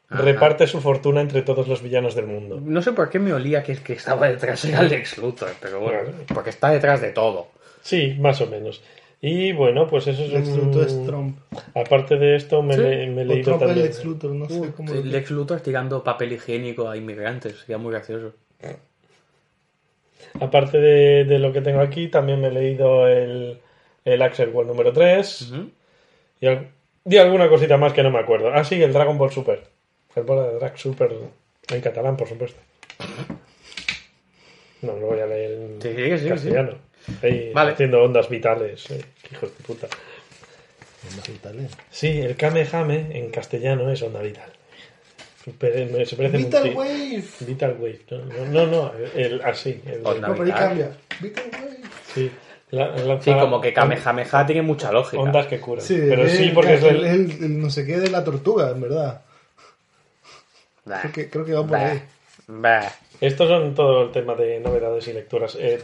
Ajá.
Reparte su fortuna entre todos los villanos del mundo.
No sé por qué me olía que el que estaba detrás era Lex Luthor, pero bueno,
Bueno.
porque está detrás de todo.
Sí, más o menos. Y bueno, pues eso es
Lex
un-
Luthor es Trump.
Aparte de esto, me,
Sí.
le- me he leído
Trump
también.
Lex Luthor, no sé cómo. lo-
Lex Luthor tirando papel higiénico a inmigrantes, sería muy gracioso.
Aparte de, de lo que tengo aquí, también me he leído el, el Axel World número 3
Ujú.
y, al- y alguna cosita más que no me acuerdo. Ah, sí, el Dragon Ball Super. El Bola de Drag Super en catalán, por supuesto. No, lo voy a leer en
Sí, sí, sí,
castellano. Ahí,
Vale.
Haciendo ondas vitales. eh, hijos de puta.
Italiano.
Sí, el Kamehame en castellano es onda vital. Pero Se parece
Vital Wave.
Vital Wave. No, no, no, el, así. el-
Onda.
Ahí
Vital.
cambia. Vital Wave.
sí. La- la-
Sí,
para-
como que Kamehameha tiene mucha lógica.
Ondas que curan.
Sí,
pero sí,
el-
porque es
el,
el-
el- el no sé qué de la tortuga, en verdad.
Bah,
Creo que, creo que va por
bah,
ahí.
bah.
Estos son todo el tema de novedades y lecturas. Eh,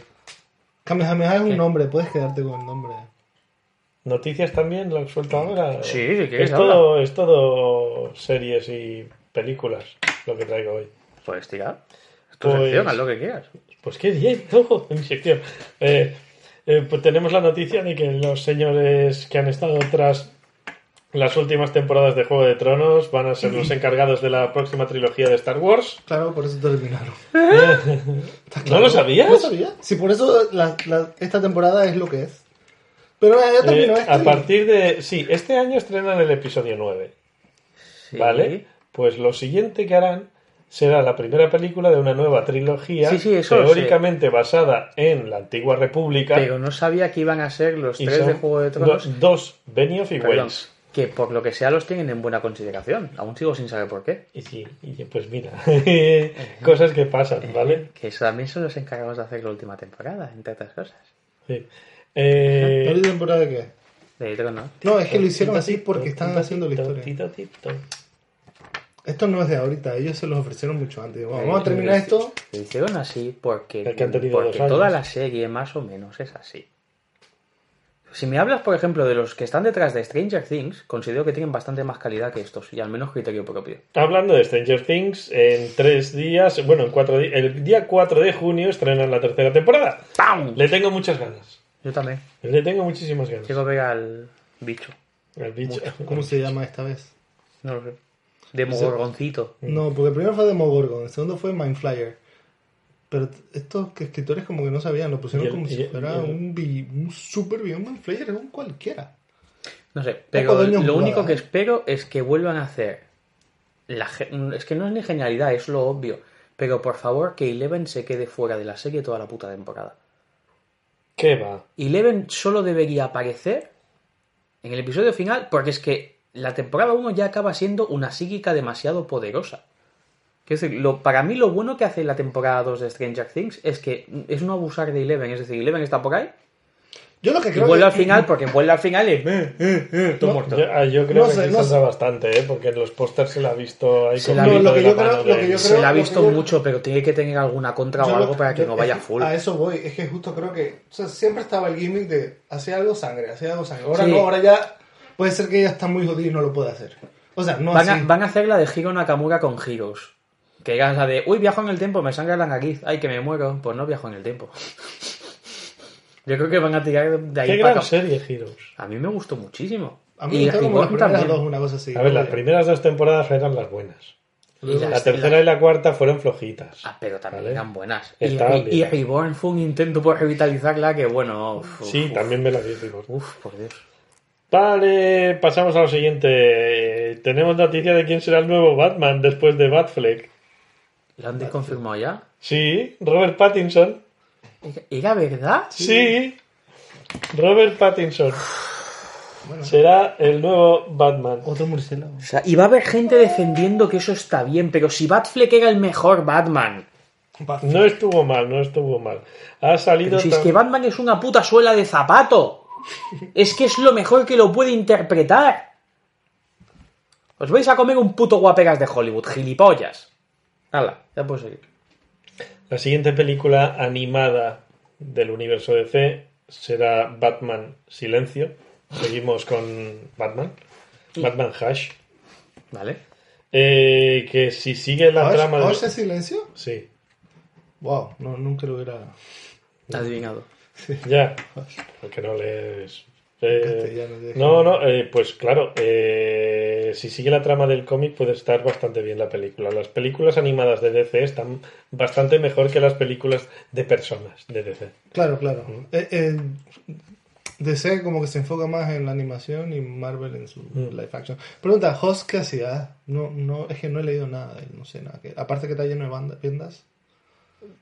Kamehameha es un
¿Qué?
nombre, puedes quedarte con el nombre.
Noticias también, lo he suelto ahora.
Sí, si quieres,
es todo, es todo series y películas lo que traigo hoy.
Puedes tirar. Es tu
Pues-
sección, haz lo que quieras.
Pues qué bien, en mi sección. Eh, eh, pues tenemos la noticia de que los señores que han estado tras las últimas temporadas de Juego de Tronos van a ser los encargados de la próxima trilogía de Star Wars.
Claro, por eso terminaron. Está
¿No
claro.
lo sabías?
¿No sabía? Sí, por eso la- la- esta temporada es lo que es. Pero ya
Eh,
terminó este.
a partir de. Sí, este año estrenan el episodio 9.
Sí.
¿Vale? Pues lo siguiente que harán será la primera película de una nueva trilogía
Sí, sí, eso lo
teóricamente basada en la antigua república
Pero no sabía que iban a ser los tres de Juego de Tronos.
do- dos Benioff y
Perdón,
Wells
que por lo que sea los tienen en buena consideración. Aún sigo sin saber por qué.
y sí y pues mira cosas que pasan vale
Que eso también son los encargados de hacer la última temporada, entre otras cosas.
Sí. Eh,
¿La última temporada de qué?
De Tronos.
No, es que lo hicieron así porque están haciendo la historia.
tito, tito.
Esto no es de ahorita, ellos se los ofrecieron mucho antes. Digo, Vamos a terminar esto.
Lo hicieron así porque, porque toda la serie más o menos es así. Si me hablas, por ejemplo, de los que están detrás de Stranger Things, considero que tienen bastante más calidad que estos, y al menos criterio propio.
Hablando de Stranger Things, en tres días, bueno, en cuatro días, el día 4 de junio estrenan la tercera temporada.
¡Pam!
Le tengo muchas ganas.
Yo también.
Le tengo muchísimas ganas.
Quiero ver al bicho.
El bicho.
¿Cómo se llama esta vez?
No lo sé. Demogorgoncito.
No, porque el primero fue Demogorgon, el segundo fue Mindflyer. Pero estos escritores como que no sabían, lo pusieron
el-
como si fuera
el-
un, un super es un cualquiera.
No sé, pero lo
jugada,
único que espero es que vuelvan a hacer. La, ge- es que no es ni genialidad, es lo obvio. Pero por favor, que Eleven se quede fuera de la serie toda la puta temporada.
¿Qué va?
Eleven solo debería aparecer en el episodio final porque es que la temporada 1 ya acaba siendo una psíquica demasiado poderosa. Quiero decir, lo, para mí lo bueno que hace la temporada 2 de Stranger Things es que es no abusar de Eleven. Es decir, Eleven está por ahí
Yo lo que
y
creo
vuelve
que-
al final porque vuelve al final y... eh, eh, eh, todo muerto.
Yo, ah, yo creo
No
que
sé,
sí
no
saldrá
sé.
bastante, ¿eh? porque en los pósters se la ha visto ahí
Se
con
la
Lo que yo creo- lo que yo
Se la ha
que
visto
yo-
mucho, pero tiene que tener alguna contra o
Yo
algo
lo-
para que
yo-
no vaya
que
full.
A eso voy, es que justo creo que o sea, siempre estaba el gimmick de hacía algo sangre, hacía algo sangre. Ahora
Sí.
no, ahora ya puede ser que ella está muy jodida y no lo puede hacer. O sea, no
Van a,
así.
van a hacer la de Hiro Nakamura con Heroes. Que es la de, uy, viajo en el tiempo, me sangra la nariz, ay, que me muero. Pues no viajo en el tiempo. Yo creo que van a tirar de ahí
Qué
para
gran
acá.
serie, Heroes.
A mí me gustó muchísimo.
A mí me gustaron como las
Reborn
primeras
también.
dos, una cosa así.
A ver, las primeras dos temporadas eran las buenas.
Y
La
las-
tercera y la cuarta fueron flojitas.
Ah, pero también
Vale.
eran buenas. Y,
Estaban
y-. Reborn fue un intento por revitalizarla que, bueno... uf,
Sí,
uf,
también me la vi, Heroes.
Uf, por Dios.
Vale, pasamos a lo siguiente. Tenemos noticia de quién será el nuevo Batman después de Batfleck.
¿Lo han confirmado ya?
Sí, Robert Pattinson.
¿Era verdad?
Sí, Robert Pattinson. Será el nuevo Batman.
Otro murciélago.
O sea, y va a haber gente defendiendo que eso está bien, pero si Batfleck era el mejor Batman.
No estuvo mal, no estuvo mal. Ha salido.
Pero si es que Batman es una puta suela de zapato. Es que es lo mejor que lo puede interpretar. Os vais a comer un puto guapegas de Hollywood, gilipollas. Hala, ya puedo seguir.
La siguiente película animada del universo DC será Batman Silencio. Seguimos con Batman. Batman Hush.
¿Vale?
Eh, que si sigue la
¿Hush-
trama de.
Hush es silencio?
Sí,
Wow, no, nunca lo hubiera.
Adivinado.
ya. Porque no lees. Eh, no, no, eh, pues claro, eh, si sigue la trama del cómic puede estar bastante bien la película. Las películas animadas de DC están bastante mejor que las películas de personas de DC.
Claro, claro. Eh, DC como que se enfoca más en la animación y Marvel en su live action. Pregunta, ¿Host qué hacía? No, no, es que no he leído nada de él, no sé nada. Que, aparte que está lleno de banda- vendas.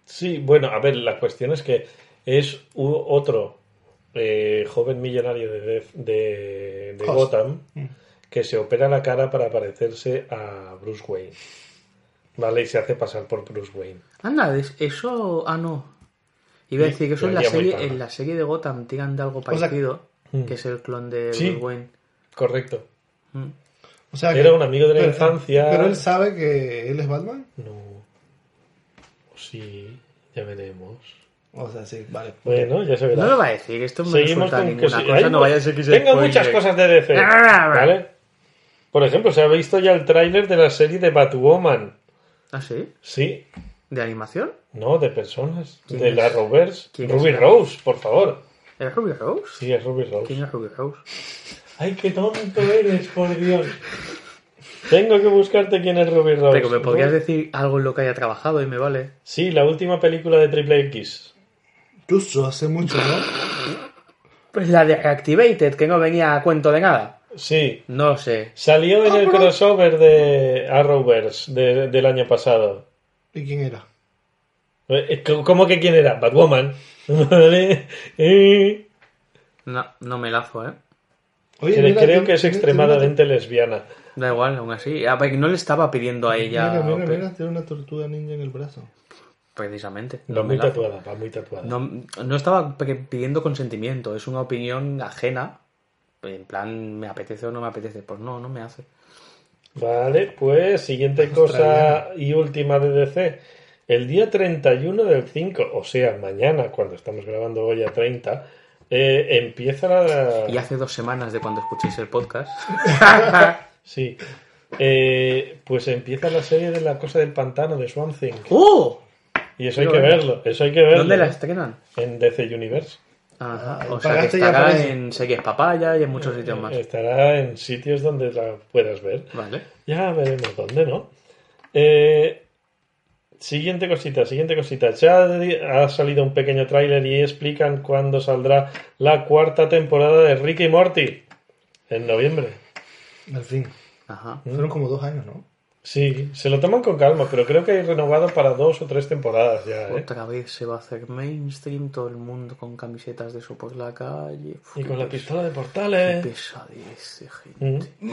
Sí, bueno, a ver, la cuestión es que es otro eh, joven millonario de, de, de-. Gotham
Mm.
que se opera la cara para parecerse a Bruce Wayne. ¿Vale? Y se hace pasar por Bruce Wayne.
Anda, es- eso. Ah, no. Iba a decir que eso en la, serie, en la serie de Gotham tiran de algo parecido,
Mm.
que es el clon de
Sí.
Bruce Wayne.
Correcto.
Mm.
O sea,
Era un amigo de la
pero-
infancia.
Pero él sabe que él es Batman.
No. Sí, ya veremos.
O sea, sí, vale.
Bueno, ya se verá.
No lo va a decir, esto me
Seguimos
resulta
con que
ninguna
sí,
cosa,
hay
no vaya a ser que se
Tengo
spoile.
muchas cosas de DC. ¿Vale? Por ejemplo, se ha visto ya el tráiler de la serie de Batwoman.
¿Ah, sí?
Sí,
¿De animación?
no, de personas.
¿Quién
De
es?
la Rovers.
¿Quién
Ruby
es?
Rose, por favor.
¿Es Ruby Rose?
Sí, es Ruby Rose.
¿Quién es Ruby Rose?
Ay, qué tonto eres, por Dios. Tengo que buscarte quién es Ruby Rose.
Pero me podrías decir algo en lo que haya trabajado y me vale.
Sí, la última película de Triple X.
Incluso hace mucho, ¿no?
Pues la de Reactivated, que no venía a cuento de nada.
Sí.
No sé.
Salió en el crossover de Arrowverse de- del año pasado.
¿Y quién era?
Eh, ¿Cómo que quién era? Batwoman. Vale. Eh,
No, no me lazo, ¿eh?
Oye,
Creo
mira,
creo
tiene-
que es
tiene-
extremadamente lesbiana.
Da igual, aún así. A ver, no le estaba pidiendo a
Tiene,
ella
mira, mira, mira, tiene una tortuga ninja en el brazo.
Precisamente. No
muy tatuada, va muy tatuada.
No, no estaba pidiendo consentimiento, es una opinión ajena. En plan, ¿me apetece o no me apetece? Pues no, no me hace.
Vale, pues siguiente cosa y última de DC. El día 31 del 5, o sea, mañana, cuando estamos grabando hoy a 30, eh, empieza la...
Y hace dos semanas de cuando escuchéis el podcast.
Sí. Eh, pues empieza la serie de la cosa del pantano de Swamp Thing.
¡Oh!
Y eso hay que
verlo.
eso hay que verlo.
¿Dónde la estrenan?
En DC Universe.
Ajá. O sea que
ya
estará
eso.
en series papaya y en muchos sitios más.
Estará en sitios donde la puedas ver.
Vale.
Ya veremos dónde, ¿no? Eh, siguiente cosita, siguiente cosita. Ya ha salido un pequeño tráiler y explican cuándo saldrá la cuarta temporada de Ricky y Morty. En noviembre.
Al fin.
Ajá.
Fueron como dos años, ¿no?
Sí, se lo toman con calma, pero creo que hay renovado para dos o tres temporadas ya, ¿eh?
Otra vez se va a hacer mainstream, todo el mundo con camisetas de eso por la calle. Uf,
Y
qué
con la pistola de
qué
portales.
pesadez de gente.
Mm.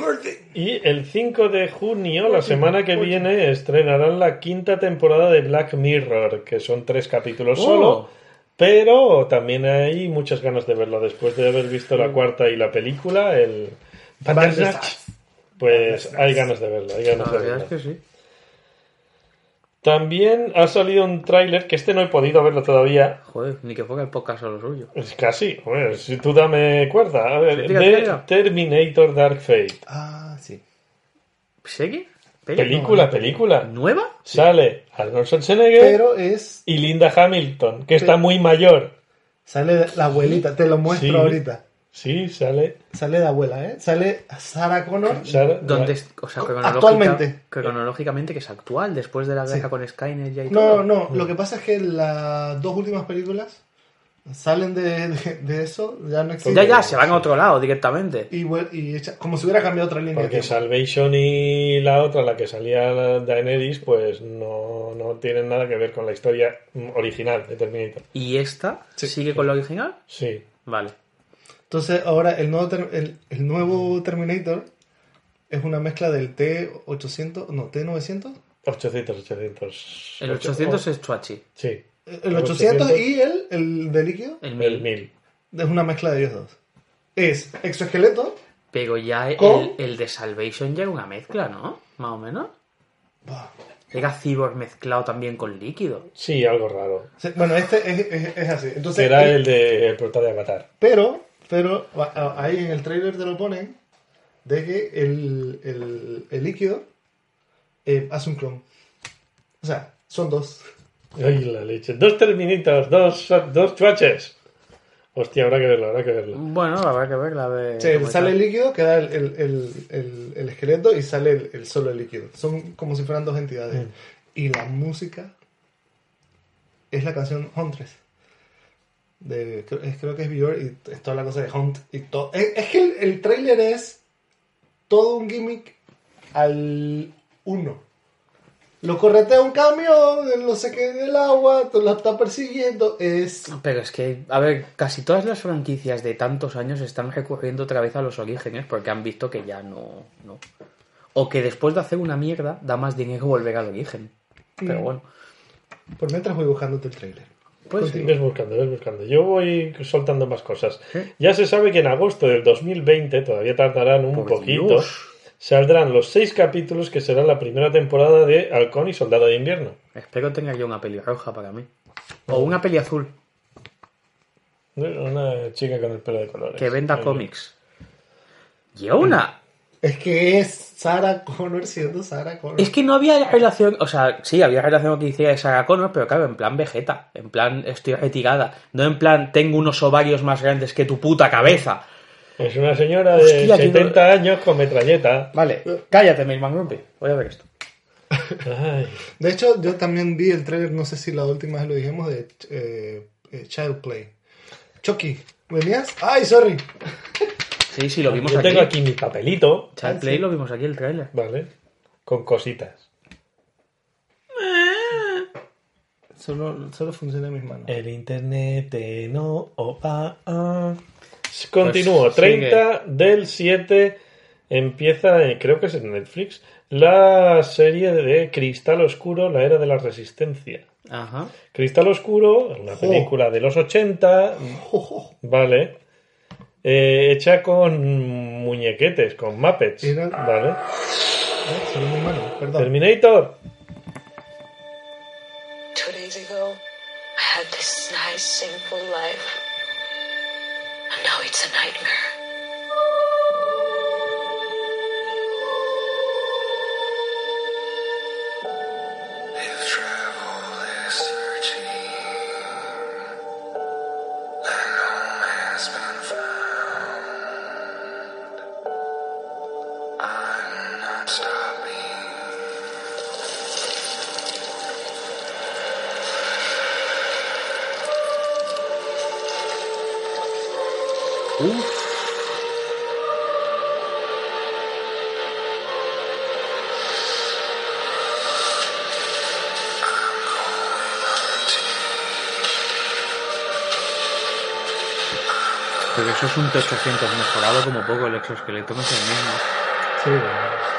Y el 5 de junio, la semana que viene, estrenarán la quinta temporada de Black Mirror, que son tres capítulos
Oh.
solo. Pero también hay muchas ganas de verlo. Después de haber visto la cuarta y la película, el Bandersnatch, pues hay ganas de verlo. Hay
La
ganas de
verdad
verlo.
es que sí.
También ha salido un tráiler, que este no he podido verlo todavía.
Joder, ni que fuera el podcast o lo suyo.
Es casi, si tú dame cuerda. A ver,
tira,
de
tira.
Terminator Dark Fate.
Ah, sí.
¿Peli?
Película, película.
¿Nueva?
Sale Arnold Schwarzenegger
Pero es.
y Linda Hamilton, que está muy mayor.
Sale la abuelita, te lo muestro
Sí.
ahorita.
Sí, sale.
Sale de abuela, ¿eh? Sale Sarah Connor.
Sarah-
¿Dónde es- o sea, cronológica-
Actualmente.
Cronológicamente que es actual, después de la guerra
Sí.
con Skynet ya y
No,
todo.
no, lo que pasa es que las dos últimas películas salen de, de, de eso, ya no existen.
Ya, ya, se van a otro lado directamente.
Y, y echa- como si hubiera cambiado otra línea de
Porque. Salvation y la otra, la que salía la Daenerys, pues no, no tienen nada que ver con la historia mm, original de Terminator.
¿Y esta sigue con lo original?
Sí.
Vale.
Entonces ahora el nuevo, ter- el, el nuevo Terminator es una mezcla del T800, no, T900.
800, 800.
El 800 es Chuachi.
Sí.
El 800 y el, el de líquido
El
El
1000.
1000.
es una mezcla de ellos dos. Es exoesqueleto.
Pero ya el,
¿Con?
el de Salvation ya era una mezcla, ¿no? Más o menos.
Buah.
Era cyborg mezclado también con líquido.
Sí, algo raro.
Bueno, este es, es- es así. Entonces,
Era
el-
el de el prota de Avatar.
Pero, pero ahí en el trailer te lo ponen de que el, el, el líquido eh, hace un clon. O sea, son dos.
Ay, la leche. Dos Terminators, dos, dos chuaches. Hostia, habrá que verlo, habrá que verlo.
Bueno, habrá que ver la de.
Sea, sale el líquido, queda el, el, el, el- el esqueleto y sale el, el solo el líquido. Son como si fueran dos entidades. Y la música es la canción Huntress. De, creo, es- creo que es Björk y es toda la cosa de Hunt y todo. Es, es que el, el trailer es todo un gimmick al uno. Lo corretea un camión, no sé qué del agua, lo está persiguiendo. Es.
Pero es que, a ver, casi todas las franquicias de tantos años están recurriendo otra vez a los orígenes porque han visto que ya no. no. O que después de hacer una mierda da más dinero volver al origen. Pero
Mm.
bueno.
Por mientras voy buscándote el trailer.
Pues sí.
Ves buscando, ves buscando. Yo voy soltando más cosas. Ya se sabe que en agosto del 2020, todavía tardarán un poquito,
Dios.
saldrán los seis capítulos que será la primera temporada de Halcón y Soldado de Invierno.
Espero tener yo una peli roja para mí. O una peli azul
Una chica con el pelo de colores.
que venda cómics. Y una.
Es que es Sarah Connor siendo Sarah Connor.
Es que no había relación, o sea, sí, había relación que hiciera de Sarah Connor, pero claro, en plan Vegeta, en plan estoy retirada, no en plan tengo unos ovarios más grandes que tu puta cabeza.
Es una señora de
Hostia, que no-
70 años con metralleta.
Vale, cállate, Milman Grumpy, voy a ver esto.
Ay,
De hecho, yo también vi el trailer, no sé si la última vez lo dijimos, de eh, eh, Child Play. Chucky, ¿venías? ¡Ay, sorry!
Sí, sí, lo vimos
Yo
aquí.
tengo aquí mi papelito,
Child Play lo vimos aquí, el tráiler.
¿vale? Con cositas.
Solo, solo funciona en mis manos.
El internet te no opa. ah. Continúo.
Pues,
30 del 7 empieza, eh, creo que es en Netflix, la serie de Cristal Oscuro, la era de la resistencia.
Ajá.
Cristal Oscuro, una película de los 80, vale, eh, hecha con muñequetes, con Muppets,
Era-
vale.
Eh, perdón.
Terminator,
un T800 mejorado como poco, el exoesqueleto no es el mismo.
Sí, bueno.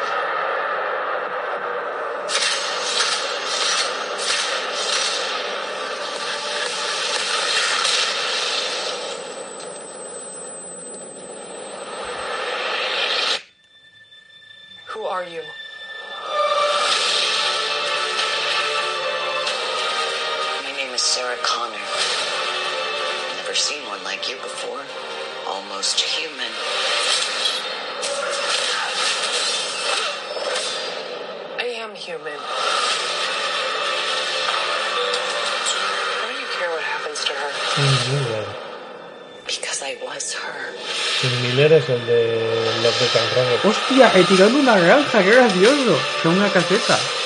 He tirado una granja, qué gracioso. Son una caseta.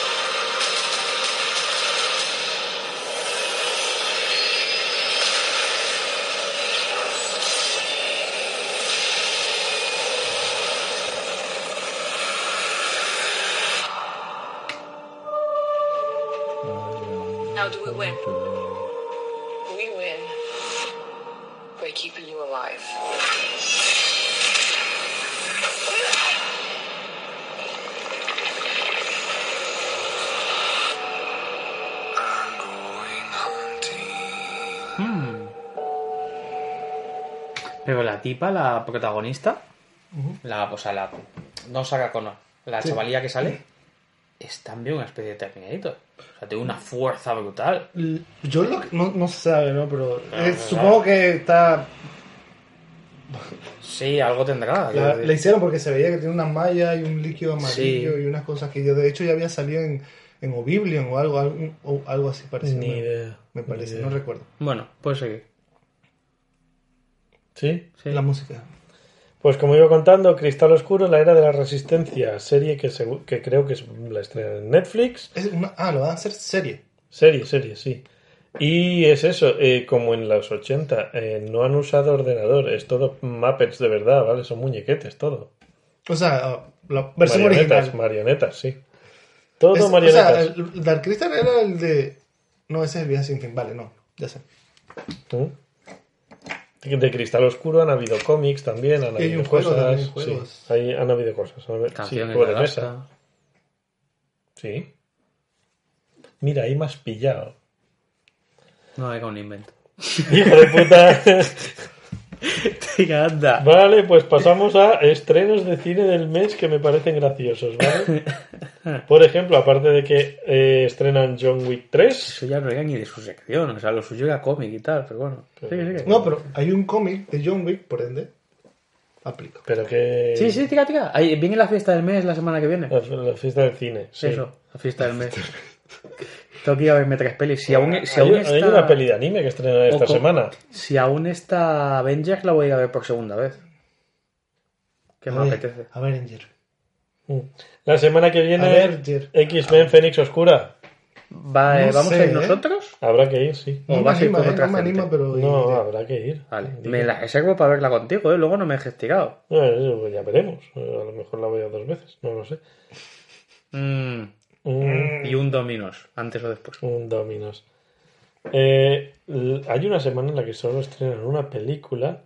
La tipa, la protagonista, la, o sea, la, no saca con la chavalía que sale, es también una especie de Terminator. O sea, tiene una fuerza brutal.
Yo lo que- no, no se sabe, ¿no? Pero eh,
no,
supongo que está.
Sí, algo tendrá.
La, hicieron porque se veía que tiene una malla y un líquido amarillo
Sí.
y unas cosas que yo de hecho ya había salido en, en Oblivion o algo, algo, o algo así parecido.
Ni idea.
me parece,
idea.
no recuerdo.
Bueno, puedes seguir.
¿Sí?
Sí.
La música.
Pues como iba contando, Cristal Oscuro, la era de la resistencia, serie que, creo que es la estrena en Netflix.
Es una- ah, lo van a hacer serie.
Serie, serie, sí. Y es eso, eh, como en los 80, eh, no han usado ordenador, es todo Muppets de verdad, ¿vale? Son muñequetes, todo.
O sea, ah, la versión
marionetas,
original.
marionetas, sí. Todo
Es- o sea,
marionetas.
el Dark Crystal era el de. No, ese es el viaje sin fin. Vale, no, ya sé.
¿Mm? De Cristal Oscuro han habido cómics también, han
hay
habido
juego
cosas.
también,
sí, ahí han habido cosas. han habido-
Canciones
sí, juego
de
de mesa. Sí. Mira, ahí me has pillado.
No, era un invento.
Hijo de puta.
Venga, anda.
Vale, pues pasamos a estrenos de cine del mes que me parecen graciosos, ¿vale? Por ejemplo, aparte de que eh, estrenan John Wick 3,
Eso ya no era ni de su sección. O sea, lo suyo era cómic y tal, pero bueno. Sigue, sigue.
No, pero hay un cómic de John Wick, por ende. Aplica.
pero que...
Sí, sí, tira, tira. Ahí viene la fiesta del mes la semana que viene.
La, la fiesta del cine, sí.
Eso, la fiesta del mes. Tengo que ir a verme tres pelis. Si aún, si
hay,
aún
hay
está...
una peli de anime que estrena esta
Ojo.
semana.
Si aún está Avengers, la voy a ir a ver por segunda vez. Que me
A ver,
apetece.
Avenger.
Mm. La semana que viene. X-Men Fénix Oscura.
Va, eh,
No
¿Vamos
sé,
a ir
¿eh?
nosotros?
Habrá que ir, sí.
¿O
No me
a
anima,
con
eh,
otra
no me
gente?
anima, pero...
No, habrá que ir.
Vale, me la reservo para verla contigo, ¿eh? Luego no me.
No, eso pues ya veremos. Eh, A lo mejor la veo dos veces, no lo sé.
Mm,
Mm,
y un Dominos, antes o después.
un Dominos. Eh, hay una semana en la que solo estrenan una película.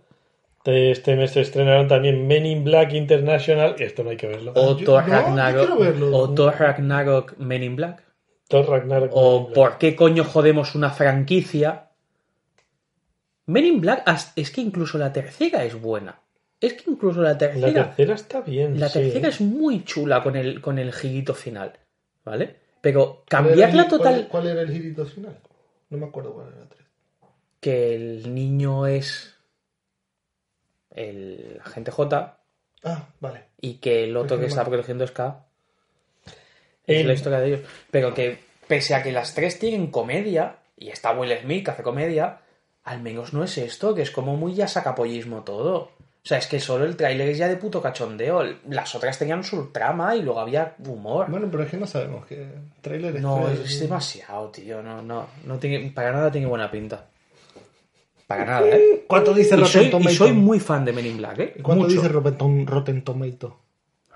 Este mes se estrenaron también Men in Black International. Y esto no hay que verlo.
O Thor
no,
Ragnarok.
quiero verlo.
O Thor Ragnarok Men in Black.
Thor Ragnarok.
O
Black.
por qué coño jodemos una franquicia. Men in Black, es que incluso la tercera es buena. Es que incluso la
La
tercera.
tercera está bien.
La
sí.
tercera es muy chula con el, con el girito final. ¿Vale? Pero
¿Cuál era
cambiarla
cuál-
total.
¿Cuál era el girito final? No me acuerdo cuál era el 3.
Que el niño es. El agente J.
Ah, vale.
Y que el otro que
Pues
está
no.
protegiendo es K. Es
El-
la historia de ellos. Pero que pese a que las tres tienen comedia, y está Will Smith que hace comedia, al menos no es esto, que es como muy ya sacapollismo todo. O sea, es que solo el tráiler es ya de puto cachondeo. Las otras tenían su trama y luego había humor.
Bueno, pero es que no sabemos que trailer es
No,
trailer.
es demasiado, tío. No, no, no tiene, para nada tiene buena pinta. Para nada, ¿eh?
¿Cuánto dice
Y
Rotten
soy, y
Tomato?
soy muy fan de Men in Black, ¿eh?
¿Y ¿Cuánto
Mucho.
dice Rotten, Rotten Tomato?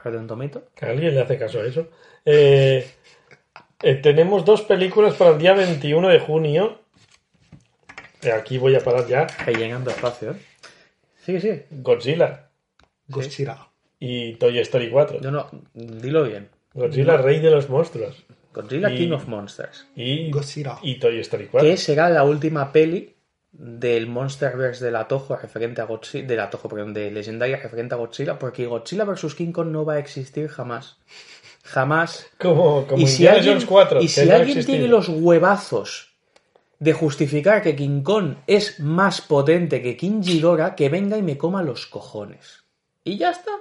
Rotten Tomato.
Que alguien le hace caso a eso. Eh, eh, tenemos dos películas para el día 21 de junio. Eh, Aquí voy a parar ya.
Rellenando espacio, ¿eh? Sí, sí.
Godzilla
Godzilla.
y Toy Story 4.
No, no, dilo bien.
Godzilla, rey de los monstruos.
Godzilla
Y-
King of Monsters.
Y,
Godzilla.
y Toy Story 4.
Que será la última peli del Monsterverse del Atojo referente a Godzilla. Del Atojo, perdón, de Legendaria referente a Godzilla. Porque Godzilla vs. King Kong no va a existir jamás. Jamás.
Como, como
y si alguien,
Jones 4.
y si
no
alguien tiene los huevazos de justificar que King Kong es más potente que King Ghidorah, que venga y me coma los cojones. Y ya está.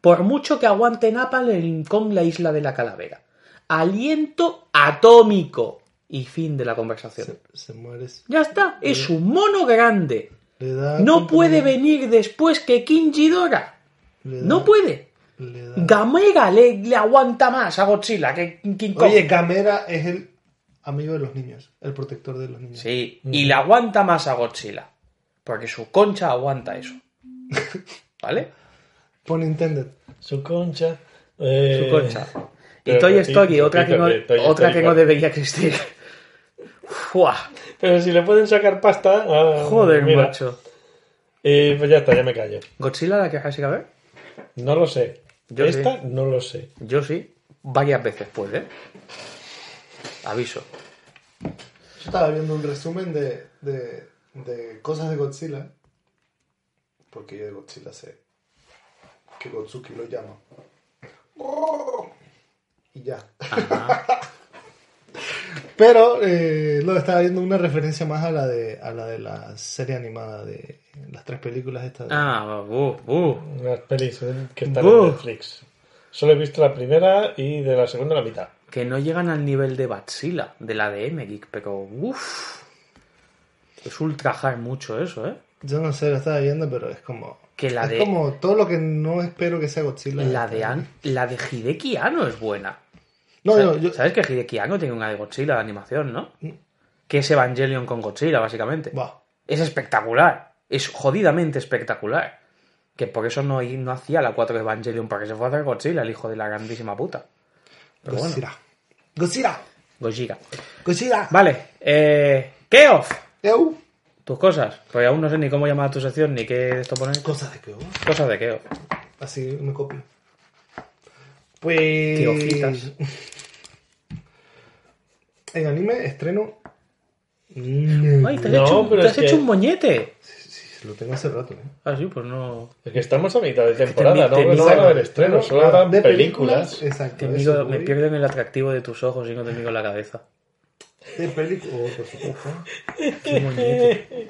Por mucho que aguante Napal en Kong la isla de la calavera. Aliento atómico. Y fin de la conversación.
Se, se muere.
Ya está. Es un mono grande. No
¿cuánto
puede venir después que King Ghidorah. No puede.
le da-
Gamera le, le aguanta más a Godzilla que King Kong.
Oye, Gamera es el amigo de los niños, el protector de los niños.
Sí, y le aguanta más a Godzilla. Porque su concha aguanta eso. ¿Vale?
Pon intended.
Su concha. eh,
Su concha. Y Toy Story, otra que no, otra
Story
que no debería existir. Fua.
Pero si le pueden sacar pasta. ah,
Joder,
mira.
macho.
Eh, pues ya está, ya me callo.
¿Godzilla la querrás ir a ver?
No lo sé.
Yo
Esta
sí.
no lo sé.
Yo sí. Varias veces, ¿eh? Aviso.
Yo estaba viendo un resumen de, de, de cosas de Godzilla. Porque yo de Godzilla sé que Gotsuki lo llama. Y ya. Pero eh, lo estaba viendo una referencia más a la de a la de la serie animada de las tres películas estas. de-
Ah, uh, uh.
Unas pelis eh, que están
Buh.
en Netflix. Solo he visto la primera y de la segunda la mitad.
Que no llegan al nivel de Batsila, de la de Emmerich, pero uff. Es ultrajar mucho eso, ¿eh?
Yo no sé, lo estaba viendo, pero es como.
Que la
es
de-
como todo lo que no espero que sea Godzilla.
La de, An- la de Hideki Anno es buena.
No,
¿Sabes,
no, yo.
¿Sabes que Hideki Anno tiene una de Godzilla de animación, no? Que es Evangelion con Godzilla, básicamente. Es espectacular. Es jodidamente espectacular. Que por eso no, no hacía la 4 de Evangelion, porque se fue a hacer Godzilla, el hijo de la grandísima puta. Pero bueno,
Godzilla. Godzilla.
Gojira.
Godzilla.
Vale, eh. Keof.
Eu.
Tus cosas. Pues aún no sé ni cómo llamar a tu sección ni qué esto poner.
Cosas de que
Cosas de Keof.
Así me copio. Pues.
Qué hojitas.
En anime estreno.
Ay, te has,
No,
hecho,
pero
te has hecho un moñete.
Sí, lo tengo hace rato, ¿eh?
Ah, sí, pues no.
Es que estamos a mitad de temporada,
te-
¿no?
te-
No van a haber estrenos, solo habrán
de
películas.
Exacto.
Te
eso
migo- me pierdo en el atractivo de tus ojos y no te migo en la cabeza.
De películas. Oh, por supuesto.
Qué moñete.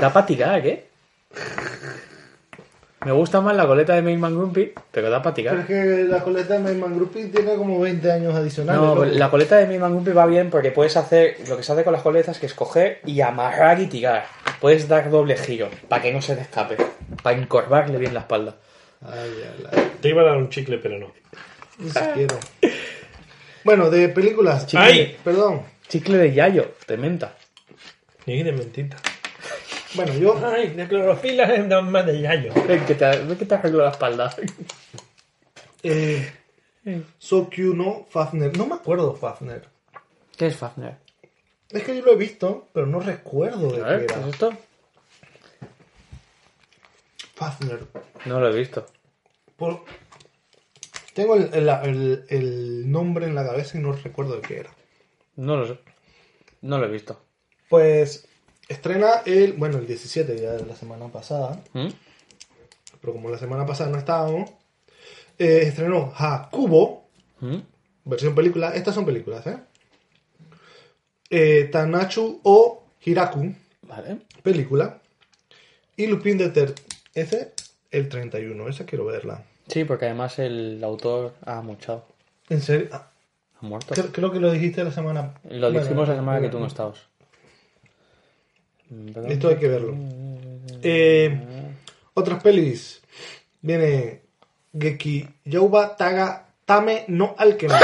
Da para tirar, ¿eh? Me gusta más la coleta de Mainman Grumpy, pero da para
Pero
tirar.
es que la coleta de Mayman Groupie tiene como 20 años adicionales.
No, la coleta de Mainman Grumpy va bien porque puedes hacer lo que se hace con las coletas, que es coger y amarrar y tirar. Puedes dar doble giro para que no se te escape, para encorvarle bien la espalda.
Ay, ay, ay.
Te iba a dar un chicle, pero no.
Ni siquiera. Bueno, de películas.
¡Ay!
Perdón.
Chicle de Yayo, de menta.
Y de mentita.
Bueno, yo.
Ay, de clorofila es más de yayo.
Ven que te, ven que te arreglo la espalda.
Eh, Sokyu no Fafner. No me acuerdo Fafner.
¿Qué es Fafner?
Es que yo lo he visto, pero no recuerdo de qué
¿qué
era.
es esto?
Fafner.
No lo he visto.
Por- Tengo el, el- el- el nombre en la cabeza y no recuerdo de qué era.
No lo sé. No lo he visto.
Pues estrena el, bueno, el 17 ya de la semana pasada,
¿Mm?
pero como la semana pasada no estábamos, eh, estrenó Hakubo,
¿Mm?
versión película, estas son películas, ¿eh? Eh, Tanachu o Hiraku,
Vale.
película, y Lupin de Ter, ese, el 31, esa quiero verla.
Sí, porque además el autor ha muchado.
En serio, Ah,
Ha muerto.
creo, creo que lo dijiste la semana...
Lo
bueno,
dijimos la semana que tú no estabas. Mm, perdón.
Esto hay que verlo. Eh, otras pelis. Viene Geki Youba Taga Tame no Alchemy.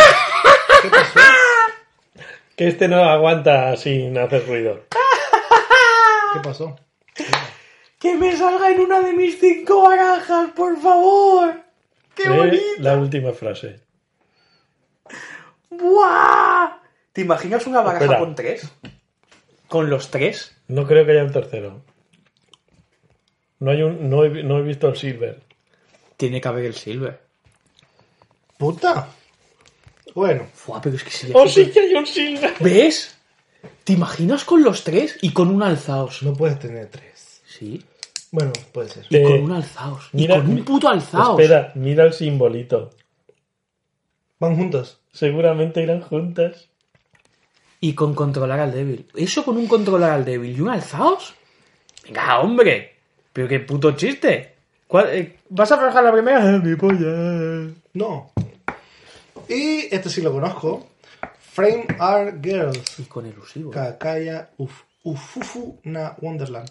¿Qué pasó?
Que este no aguanta sin hacer ruido.
¿Qué pasó?
¡Que me salga en una de mis cinco barajas, por favor! ¡Qué
Lee
bonito!
La última frase.
¡Buah! ¿Te imaginas una baraja
Espera.
con tres? ¿Con los tres?
No creo que haya un tercero. No, hay un, no, he, no he visto el silver.
Tiene que haber el silver.
¡Puta! Bueno,
Fua, pero es que sería
¡Oh, sí que hay un silver!
¿Ves? ¿Te imaginas con los tres y con un alzaos?
no puedes tener tres.
Sí.
Bueno, puede ser.
Y
Eh,
con un alzaos.
mira-
y con un puto alzaos.
Espera, mira el simbolito.
Van juntos.
Seguramente irán juntas.
Y con controlar al débil. ¿Eso con un controlar al débil y un alzaos? Venga, hombre. Pero qué puto chiste. ¿Cuál- eh, ¿Vas a forjar la primera? Ah, Mi polla.
No. Y este sí lo conozco. Frame Art Girls.
Y con elusivo.
Kakaya uf, Ufufu na Wonderland.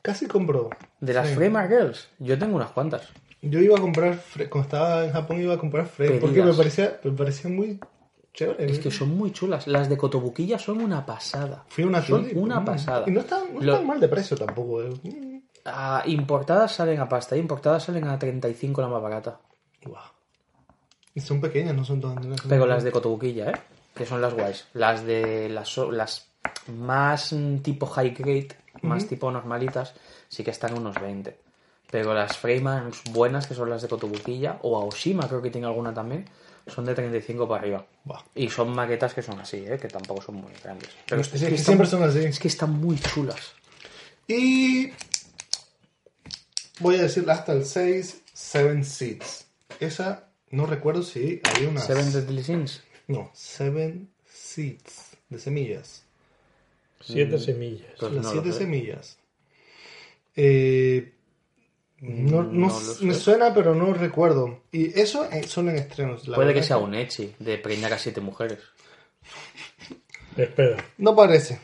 Casi compro.
De las
Frame.
Framer Girls, yo tengo unas cuantas.
Yo iba a comprar, cuando estaba en Japón iba a comprar Frame
Pedidas.
porque me parecía, me parecía muy chévere.
Es que son muy chulas. Las de Cotobuquilla son una pasada.
Fui una
Son
y-
una
mm,
pasada.
Y no están, no
Lo-
están mal de precio tampoco. eh.
Ah, importadas salen a pasta, importadas salen a 35 la más barata.
guau. Y son pequeñas, no son todas. son-
Pero las de Cotobuquilla, ¿eh? Que son las guays. Las de las, las más tipo high grade, más tipo normalitas, sí que están unos 20. Pero las Freymans buenas, que son las de Cotobuquilla, o Aoshima creo que tiene alguna también, son de 35 para arriba.
Buah.
Y son maquetas que son así, ¿eh? Que tampoco son muy grandes. Pero
Es- es que
están
siempre son así.
Es que están muy chulas.
Y voy a decir hasta el 6, Seven Seeds. Esa, no recuerdo si había una...
Seven Deadly Sins.
No, Seven Seeds, de semillas.
Siete semillas.
Pues
Las
no
siete semillas. Eh, no, no-
No lo sé.
me suena, pero no recuerdo. Y eso eh, son en estrenos. la
Puede que sea un Echi, de preñar a siete mujeres.
Espera.
No parece.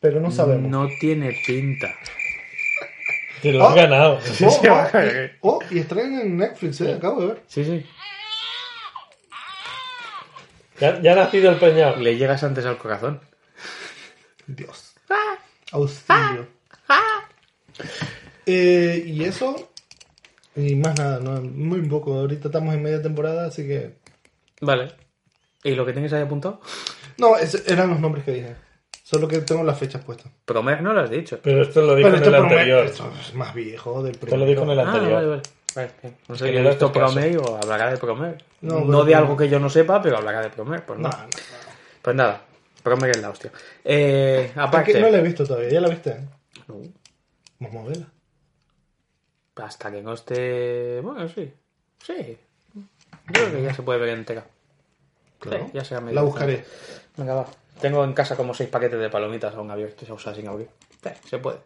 Pero no sabemos.
No tiene pinta.
Te lo has
Oh.
ganado.
Oh, oh, y, oh, y estrenan en Netflix, eh, acabo de ver.
Sí, sí.
Ya, ya ha nacido el peñado.
Le llegas antes al corazón.
Dios. Auxilio. Eh, y eso. Y más nada, no, muy poco. Ahorita estamos en media temporada, así que.
Vale. ¿Y lo que tienes ahí apuntado?
No, es- eran los nombres que dije. Solo que tengo las fechas puestas.
Promer no lo has dicho.
Pero esto lo dijo en el anterior.
esto es más viejo del
Esto lo dijo en el
Ah,
anterior.
vale, vale. Vale, bien. No sé, yo he visto. Promer o hablará de Promer.
No,
de algo que yo no sepa, pero hablará de Promer. Pues,
No,
no.
no, no.
pues nada, Promer es la hostia. Eh,
Es
aparte,
que no la he visto todavía, ¿ya la viste?
No,
Vamos a verla.
hasta que no esté... Bueno, sí. Sí. Yo creo que ya se puede ver entera.
Claro.
Sí, ya será medio
La buscaré.
Venga, va. Tengo en casa como seis paquetes de palomitas aún abiertos, o sea, sin abrir. Se puede.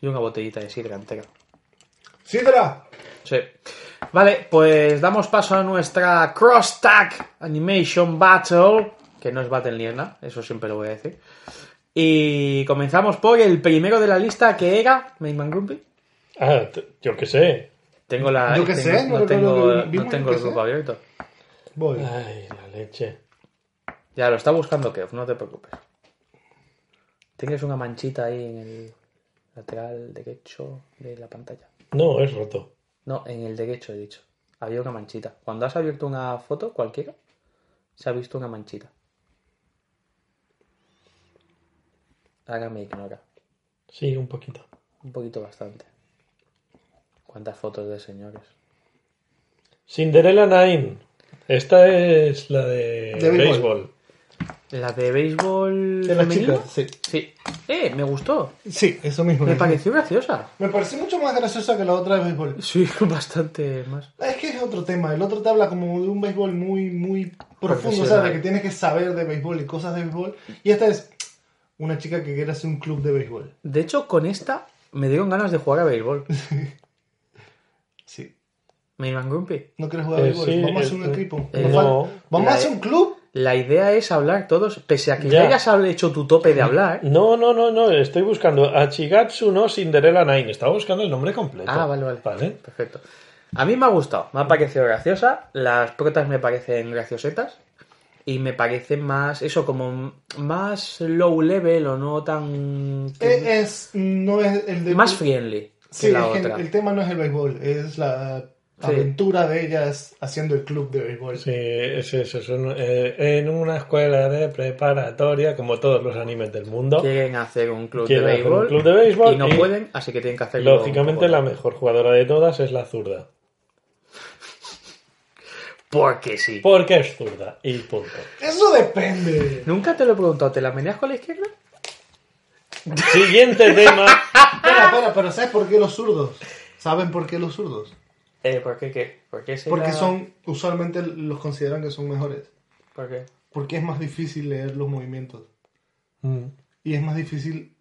Y una botellita de sidra entera.
¡Sidra!
Sí. Vale, pues damos paso a nuestra Cross Tag Animation Battle, que no es Battle ni es nada, eso siempre lo voy a decir. Y comenzamos por el primero de la lista que era Mayman Grumpy.
Ah, yo qué sé.
Tengo la.
Yo qué sé, no
tengo, no tengo el grupo
sé.
abierto.
Voy.
Ay, la leche.
Ya lo está buscando Kev, no te preocupes. Tienes una manchita ahí en el lateral derecho de la pantalla.
No, es roto.
No, en el derecho he dicho. Había una manchita. Cuando has abierto una foto, cualquiera, se ha visto una manchita. Ahora me ignora.
Sí, un poquito.
Un poquito bastante. ¿Cuántas fotos de señores?
Cinderella Nine. Esta es la de,
De béisbol.
béisbol.
¿La de béisbol
De las
femenino?
chicas, sí.
Sí. Eh, me gustó.
Sí, eso mismo.
Me pareció graciosa.
Me pareció mucho más graciosa que la otra de béisbol.
Sí, bastante más.
Es que es otro tema. El otro te habla como de un béisbol muy, muy profundo,
Profesional.
¿sabes? De que tienes que saber de béisbol y cosas de béisbol. Y esta es una chica que quiere hacer un club de béisbol.
De hecho, con esta me dieron ganas de jugar a béisbol.
Sí.
Me iban grumpy.
¿No quieres jugar a
Eh,
béisbol?
sí,
Vamos a hacer
eh,
un equipo.
eh,
no.
Vamos a hacer un club.
La idea es hablar todos, pese a que ya,
Ya.
hayas hecho tu tope de hablar.
No, no, no, no. Estoy buscando Achigatsu no Cinderella Nine. Estaba buscando el nombre completo.
Ah, vale, vale.
Vale.
Perfecto. A mí me ha gustado, me ha parecido graciosa. Las protas me parecen graciosetas. Y me parecen más, eso, como más low level o no tan.
Es, no es el de...
más friendly que
Sí,
la
es que
otra.
el tema no es el béisbol, es la
Sí.
aventura de ellas haciendo el club de béisbol.
Sí, es eso. son, eh, en una escuela de preparatoria, como todos los animes del mundo.
Quieren hacer un club de béisbol.
un club de béisbol
Y no
y-
pueden, así que tienen que hacerlo.
Lógicamente, la mejor jugadora de todas es la zurda.
Porque sí.
Porque es zurda. Y punto.
Eso depende.
Nunca te lo he preguntado, ¿te la meneas con la izquierda?
Siguiente tema.
Espera, espera, pero ¿sabes por qué los zurdos? ¿Saben por qué los zurdos?
Eh, ¿Por qué qué? ¿Por qué
Porque son, usualmente los consideran que son mejores.
¿Por qué?
Porque es más difícil leer los movimientos.
Mm.
Y es más difícil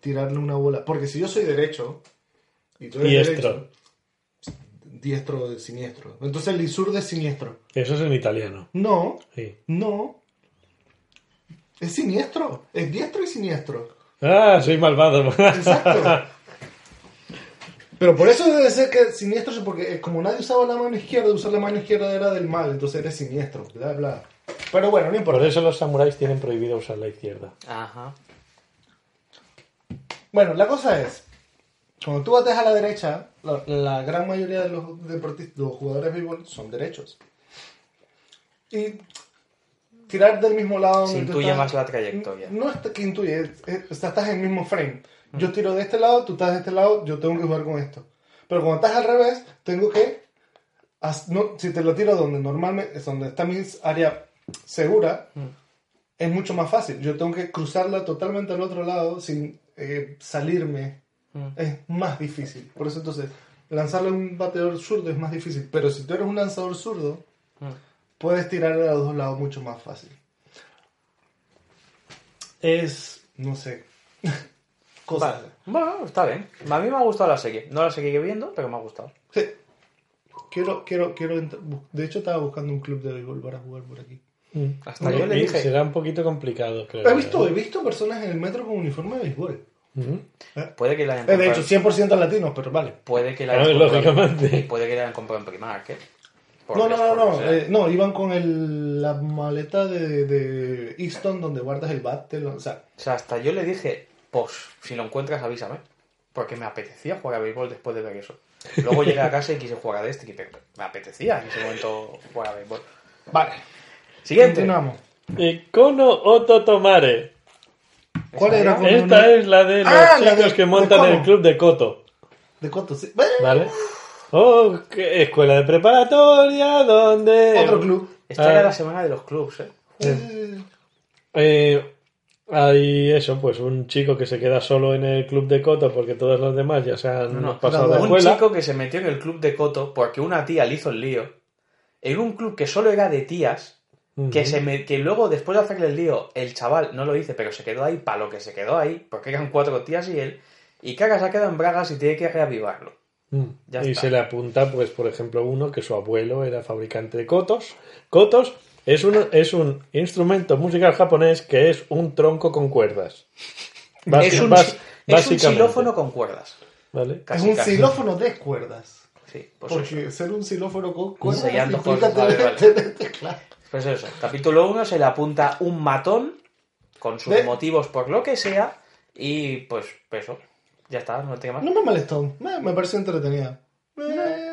tirarle una bola. Porque si yo soy derecho y tú eres
Diestro.
derecho, diestro de siniestro. Entonces el zurdo es siniestro.
Eso es en italiano.
No,
Sí.
no. Es siniestro. Es diestro y siniestro.
Ah, soy malvado.
Exacto. Pero por eso debe ser que siniestro es porque como nadie usaba la mano izquierda, usar la mano izquierda era del mal, entonces eres siniestro, bla bla. Pero bueno, no importa.
Por eso los samuráis tienen prohibido usar la izquierda.
Ajá.
Bueno, la cosa es, cuando tú bates a la derecha, la, la gran mayoría de los deportistas, los jugadores de béisbol son derechos. Y tirar del mismo lado...
Se intuye
estás-
más la trayectoria.
No es que intuye, es- es- estás en el mismo frame. Yo tiro de este lado, tú estás de este lado, yo tengo que jugar con esto. Pero cuando estás al revés, tengo que... no, si te lo tiro donde normalmente es donde está mi área segura, es mucho más fácil. Yo tengo que cruzarla totalmente al otro lado sin eh, salirme. Es más difícil. Por eso entonces, lanzarle a un bateador zurdo es más difícil. Pero si tú eres un lanzador zurdo, puedes tirar a los dos lados mucho más fácil. Es, no sé, cosas.
Vale. Bueno, está bien. A mí me ha gustado la serie. No la seguiré viendo, pero me ha gustado.
Sí. Quiero, quiero, quiero. De hecho, estaba buscando un club de béisbol para jugar por aquí.
Hasta yo le dije.
Será un poquito complicado, creo.
He visto, he visto personas en el metro con uniforme de béisbol.
Ujú.
Puede que la hayan
Eh, De
comprado.
hecho, 100% latinos, pero vale.
Puede que la hayan comprado.
lógicamente.
Puede que la hayan comprado en Primark, ¿eh?
No, no, no, no. eh, no, iban con el, la maleta de, de Easton donde guardas el bat. o sea,
O sea, hasta yo le dije, pues, si lo encuentras, avísame. Porque me apetecía jugar a béisbol después de ver eso. Luego llegué a casa y quise jugar a Destiny, pero me apetecía en ese momento jugar a béisbol.
vale.
Siguiente.
Continuamos.
Kono Ototomare.
¿Cuál era? Con
Esta
una-
es la de los
Ah,
chicos
de-
que montan el club de Koto.
De Coto, sí.
¿Vale? Oh, qué escuela de preparatoria donde...
Otro club.
Esta
Ah.
era la semana de los clubs, ¿eh?
Eh,
Eh, hay eso, pues un chico que se queda solo en el club de Koto porque todos los demás ya se han
No, no,
pasado de
un
escuela.
chico que se metió en el club de Coto porque una tía le hizo el lío. En un club que solo era de tías. Que, se me- que luego, después de hacerle el lío, el chaval no lo hice, pero se quedó ahí para lo que se quedó ahí, porque eran cuatro tías y él. Y Caga se ha quedado en Bragas y tiene que reavivarlo.
Mm.
Ya
y
está.
se le apunta, pues, por ejemplo, uno que su abuelo era fabricante de kotos. Kotos es un, es un instrumento musical japonés que es un tronco con cuerdas.
Es un,
bas-
es un xilófono con cuerdas.
¿Vale?
Casi,
es un
casi.
xilófono de cuerdas.
Sí, pues eso.
Porque ser un xilófono con cuerdas implica
cosas, vale,
tener,
vale.
tener teclado.
Pues eso, capítulo 1 se le apunta un matón con sus motivos por lo que sea y pues eso, ya está, no tiene más.
No me molestó, me, me pareció entretenida.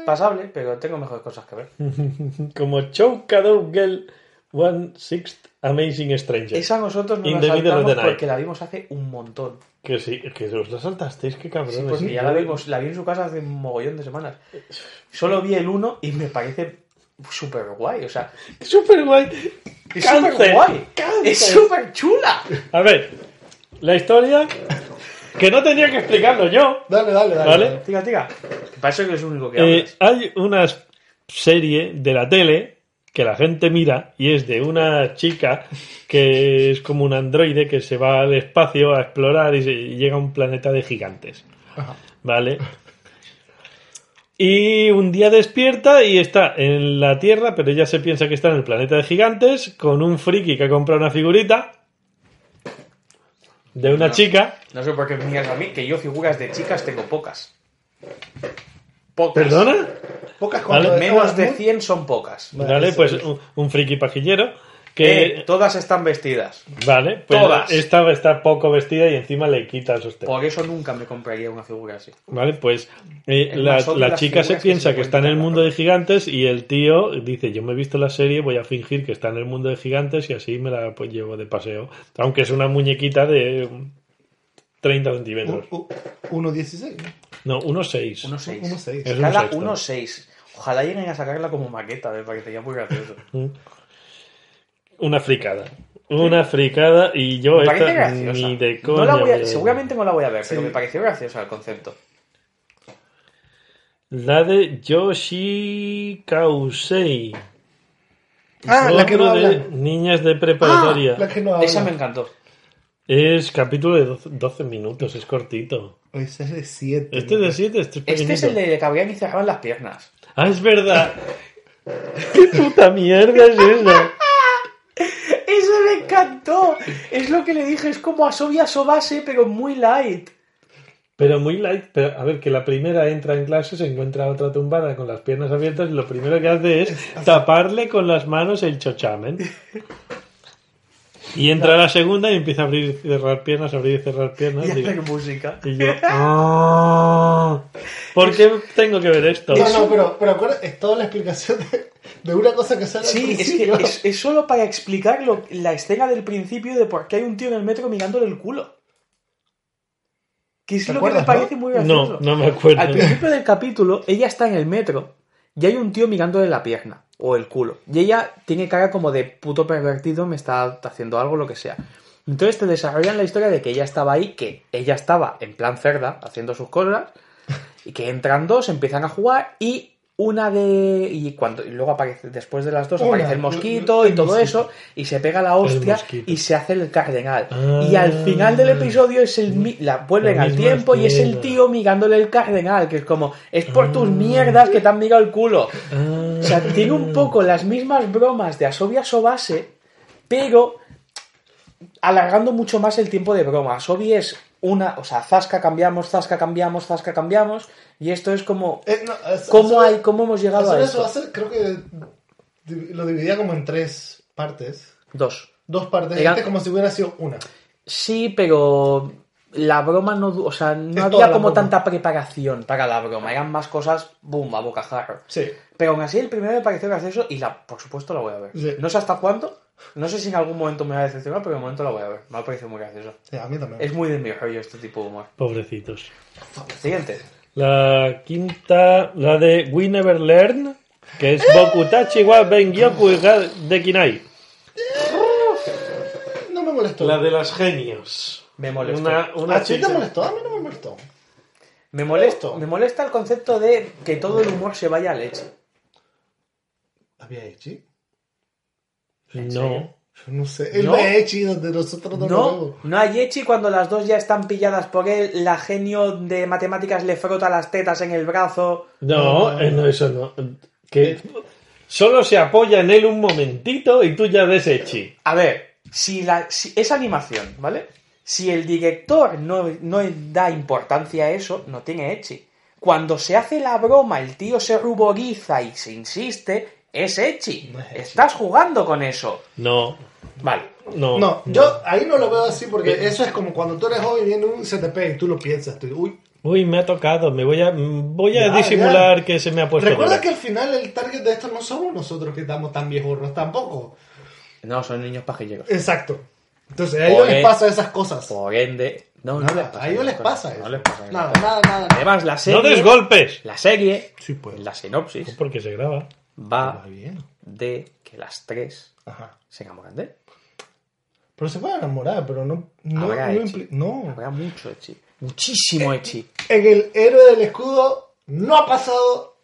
Pasable, pero tengo mejores cosas que ver.
Como Chokado Girl One Sixth Amazing Stranger.
Esa nosotros no
In
la saltamos porque la vimos hace un montón.
Que sí, que os la saltasteis, qué cabrones.
Sí, porque ya la vimos, la vi en su casa hace un mogollón de semanas. Solo vi el 1 y me parece súper guay, o sea,
Súper guay.
es súper guay,
cáncer.
es súper chula.
A ver, la historia. Que no tenía que explicarlo yo.
Dale, dale, dale.
¿Vale?
dale.
Tira, tira. Parece que eres el único que
Eh, hay una serie de la tele que la gente mira y es de una chica que es como un androide que se va al espacio a explorar y, se- y llega a un planeta de gigantes. ¿Vale? Y un día despierta y está en la Tierra, pero ella se piensa que está en el planeta de gigantes con un friki que ha comprado una figurita de una chica.
No sé por qué me miras a mí, que yo figuras de chicas tengo pocas. Pocas.
¿Perdona?
Pocas
Vale,
cuantas.
Menos de
muy-
100 son pocas.
Vale,
Pues
es.
un, un friki pajillero
Que
que...
todas están vestidas.
Vale, pues
Todas.
esta está poco vestida y encima le quita el sostén.
Por eso nunca me compraría una figura así.
Vale, pues eh, la, la chica se
que
piensa
se
que está en el mundo de gigantes y el tío dice, yo me he visto la serie, voy a fingir que está en el mundo de gigantes y así me la pues, llevo de paseo. Aunque es una muñequita de 30 centímetros.
U- u- 1.16.
No, unos 6.
1.6.
1.6.
Es un
Escala
sexto.
1.6. Ojalá lleguen a sacarla como maqueta, me parecería muy gracioso.
Una fricada. Una fricada y yo
Me parece
esta
graciosa.
ni de
No
coña.
la voy a- seguramente no la voy a ver, pero
Sí.
me pareció graciosa el concepto.
La de Yoshi Kausei.
Ah, la que no
de
habla.
Niñas de preparatoria.
La que no habla.
Esa me encantó.
Es capítulo de 12, 12 minutos, es cortito.
Ese es de 7.
Este es de 7, este es
Este es el de que abrían y cerraban las piernas.
Ah, es verdad. ¿Qué puta mierda es eso?
¡Eso me encantó! Es lo que le dije, es como Asobi Asobase, pero muy light.
Pero muy light. Pero a ver, que la primera entra en clase, se encuentra a otra tumbada con las piernas abiertas y lo primero que hace es taparle con las manos el chochamen. Y entra la segunda y empieza a abrir y cerrar piernas, abrir y cerrar piernas.
Y
Digo,
hacer música.
Y yo, "Ah, ¿por qué tengo que ver esto?
No, no, pero, pero acuerda, es toda la explicación de, de una cosa que sale al
Sí, es que es, es solo para explicar lo- la escena del principio de por qué hay un tío en el metro mirándole el culo. Que es
¿Te
lo que me parece
no?
muy gracioso.
No, no me acuerdo.
Al principio del capítulo, ella está en el metro y hay un tío mirándole la pierna o el culo. Y ella tiene cara como de puto pervertido, me está haciendo algo, lo que sea. Entonces te desarrollan la historia de que ella estaba ahí, que ella estaba en plan cerda, haciendo sus cosas, y que entran dos, empiezan a jugar y una de. Y cuando y luego aparece, después de las dos,
Una,
aparece el mosquito
el
y todo eso, y se pega la hostia y se hace el cardenal.
Ah.
y al final del episodio es el la vuelven al tiempo y es el tío mirándole el cardenal, que es como, es por tus mierdas que te han mirado el culo.
Ah.
O sea, tiene un poco las mismas bromas de Asobia Sobase, pero alargando mucho más el tiempo de broma. Asobi es una, o sea, zasca cambiamos, zasca cambiamos, zasca cambiamos, y esto es como,
Eh, no, es-
¿cómo,
hacer-
hay, ¿cómo hemos llegado
hacer
a
eso, hacer- creo que lo dividía como en tres partes.
Dos.
Dos partes. Este como si hubiera sido una.
Sí, pero la broma no, o sea, no
Es
había como
broma.
tanta preparación para la broma, eran más cosas, boom, a bocajarro.
Sí.
Pero aún así el primero me pareció gracioso y la, por supuesto la voy a ver.
Sí.
No sé hasta cuándo, no sé si en algún momento me va a decepcionar, pero de momento la voy a ver. Me ha parecido muy gracioso.
Sí, a mí también.
Es muy de mi rollo este tipo de humor.
Pobrecitos.
Siguiente.
La quinta, la de We Never Learn, que es Bokutachi wa Bengyoku de Kinai.
No me molestó.
La de las genios.
Me molestó.
Una, una
¿A ti te molestó? A mí no me molestó.
Me molesta,
Esto.
me molesta el concepto de que todo el humor se vaya a leche.
¿Había Echi?
No.
No sé. El
No.
de Echi donde nosotros no,
No, no hay Echi cuando las dos ya están pilladas por él, la genio de matemáticas le frota las tetas en el brazo.
No, eh, no, eso no. Que solo se apoya en él un momentito y tú ya ves Echi.
A ver, si, la, si es animación, ¿vale? Si el director no, no da importancia a eso, no tiene Echi. cuando se hace la broma, el tío se ruboriza y se insiste, es Echi.
No es ecchi.
Estás jugando con eso.
No,
Vale.
no.
No, yo ahí no lo veo así porque eso es como cuando tú eres joven y viene un CTP y tú lo piensas. Tú, uy,
Uy, me ha tocado. Me voy a, voy a
Ya,
disimular
ya.
que se me ha puesto.
Recuerda que al final el target de esto no somos nosotros que estamos tan viejos tampoco.
No, son niños pajilleros.
Exacto. Entonces a ellos les pasa esas cosas.
Por ende, no, no
Nada,
les pasa
a ellos les pasa eso.
No les pasa
Nada, nada,
cosas.
nada.
Además, la serie.
¡No des golpes!
La serie,
Sí, pues.
la sinopsis,
Porque se graba.
Va
bien.
de que las tres
Ajá.
se enamoran de él.
Pero se puede enamorar, pero no. No,
Habrá
no,
Echi.
no.
Habrá mucho Echi. Muchísimo Echi.
En el héroe del escudo no ha pasado.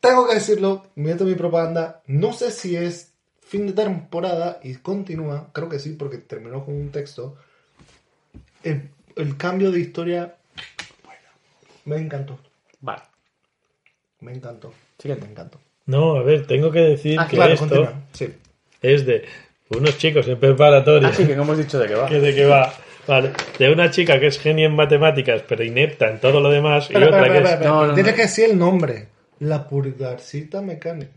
Tengo que decirlo, meto mi propaganda. No sé si es fin de temporada y continúa. Creo que sí, porque terminó con un texto. El, el cambio de historia. bueno, me encantó.
Vale.
Me encantó.
Siguiente.
Me encantó.
No, a ver, tengo que decir
Ah,
que
Claro,
esto.
Sí.
es de unos chicos en preparatoria.
Así que no hemos dicho de qué va.
que de qué va. Vale. De una chica que es genio en matemáticas, pero inepta en todo lo demás, y otra que es.
No, no,
Tienes
no.
que decir el nombre. La pulgarcita mecánica.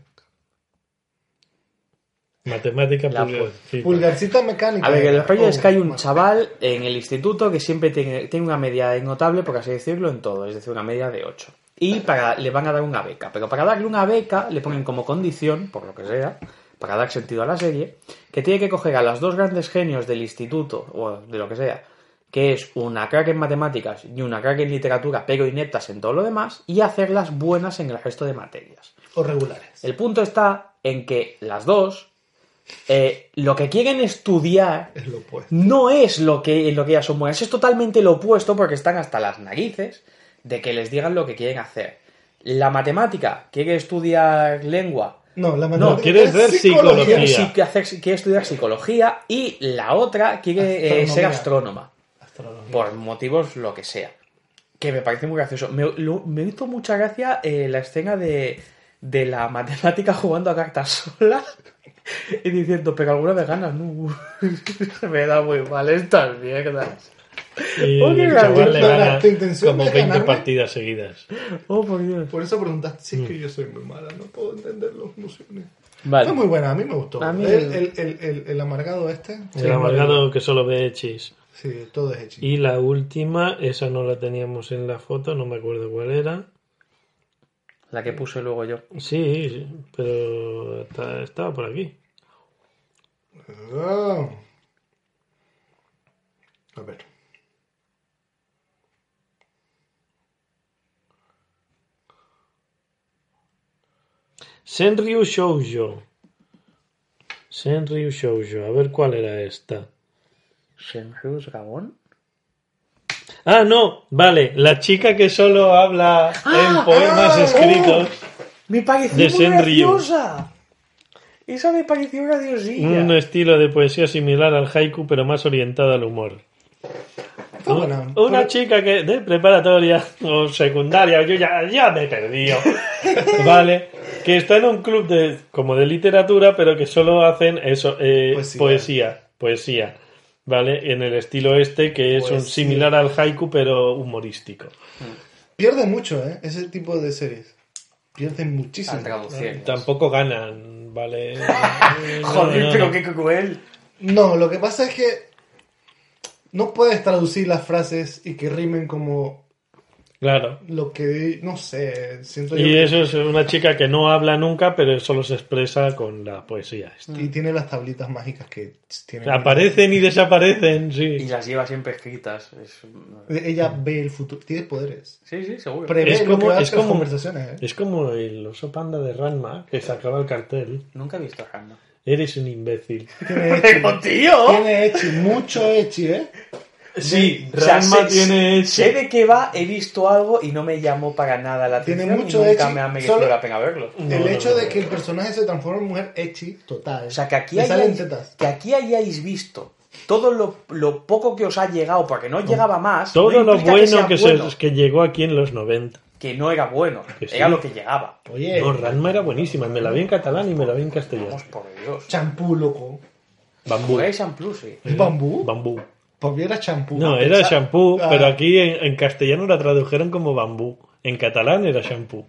Matemática
La
pulgar-
Pulgarcita mecánica.
A ver, el rollo
Oh,
es que hay un
bueno.
chaval en el instituto que siempre tiene, tiene una media notable, por así decirlo, en todo, es decir, una media de 8. Y para, le van a dar una beca, pero para darle una beca le ponen como condición, por lo que sea, para dar sentido a la serie, que tiene que coger a las dos grandes genios del instituto, o de lo que sea, que es una crack en matemáticas y una crack en literatura, pero ineptas en todo lo demás, y hacerlas buenas en el resto de materias.
O regulares.
El punto está en que las dos, eh, lo que quieren estudiar
Es lo opuesto.
no es lo que, en lo que ellas son buenas, es totalmente lo opuesto porque están hasta las narices de que les digan lo que quieren hacer. La matemática quiere estudiar lengua,
No, la
No,
matemática
ver
quiere,
psicología.
hacer- quiere estudiar psicología y la otra quiere eh, ser astrónoma,
Astrología.
por motivos lo que sea. Que me parece muy gracioso. Me, lo- me hizo mucha gracia eh, la escena de, de la matemática jugando a cartas sola y diciendo, pero alguna vez ganas, no. me da muy mal estas mierdas.
Y
Oh,
el chaval le gana
¿Tu intención
como
es
20
ganarme?
partidas seguidas.
Oh, por Dios.
Por eso preguntaste, si es
Mm.
que yo soy muy mala, no puedo entender las emociones.
Vale.
Fue muy buena, a mí me gustó.
Mí-
el, el, el, el- el amargado este.
El amargado que solo ve hechis.
Sí, todo es hecho.
Y la última, esa no la teníamos en la foto, no me acuerdo cuál era.
La que puse luego yo.
Sí, sí, pero está- estaba por aquí.
Ah. A ver.
Senryu Shoujo. Senryu Shoujo. A ver cuál era esta.
¿Senrius Gabón?
Ah, no, vale. La chica que solo habla en poemas
ah,
escritos.
Me pareció
De Senryu.
graciosa. Esa me pareció graciosilla.
Un estilo de poesía similar al haiku, pero más orientado al humor. Una
Pero-
chica que de preparatoria o secundaria, yo ya, ya me he perdido. vale, que está en un club de como de literatura, pero que solo hacen eso, eh,
Poesía.
poesía. poesía, Vale, en el estilo este que es un similar al haiku, pero humorístico.
Pierde mucho, ¿eh? Ese tipo de series. Pierden muchísimo.
Tampoco ganan, vale.
Joder,
No, no,
pero qué cruel.
No, lo que pasa es que no puedes traducir las frases y que rimen como
Claro.
lo que, no sé, siento yo
Y
que-
eso es una chica que no habla nunca, pero solo se expresa con la poesía. esta.
y tiene las tablitas mágicas que tienen.
Aparecen y desaparecen,
Y
sí.
las lleva siempre escritas. Es-
Ella ve el futuro, tiene poderes.
Sí, sí, seguro.
Prevé
Es
lo
como-
que va a
es como-
conversaciones, ¿eh?
Es como el oso panda de Ranma que sacaba el cartel.
Nunca he visto a Hanna.
Eres un imbécil.
Tiene echi,
¡Pero, tío!
tiene echi, mucho echi, ¿eh?
Sí,
O sea,
Ranma
sé-
tiene
Sé de qué va, he visto algo y no me llamó para nada la
Tiene
atención.
mucho
y nunca
echi,
me ha merecido
solo-
la pena verlo.
El
no,
hecho
no,
de
no.
que el personaje se transforme en mujer echi, total.
O sea, que aquí, hayáis, que aquí hayáis visto todo lo, lo poco que os ha llegado, porque no llegaba más.
Todo
no
lo bueno
sea
que,
bueno,
se, que llegó aquí en los 90.
Que no era bueno,
Que sí.
era lo que llegaba.
Oye,
No, Ranma era buenísima. Me la vi en catalán y me la vi en castellano.
Vamos por Dios.
champú, loco.
Bambú.
En Plus, sí.
¿Es bambú?
Bambú.
Pues era champú.
No,
Ah,
era
pensaba-
shampoo,
Ah,
pero aquí en, en castellano la tradujeron como bambú. En catalán era shampoo.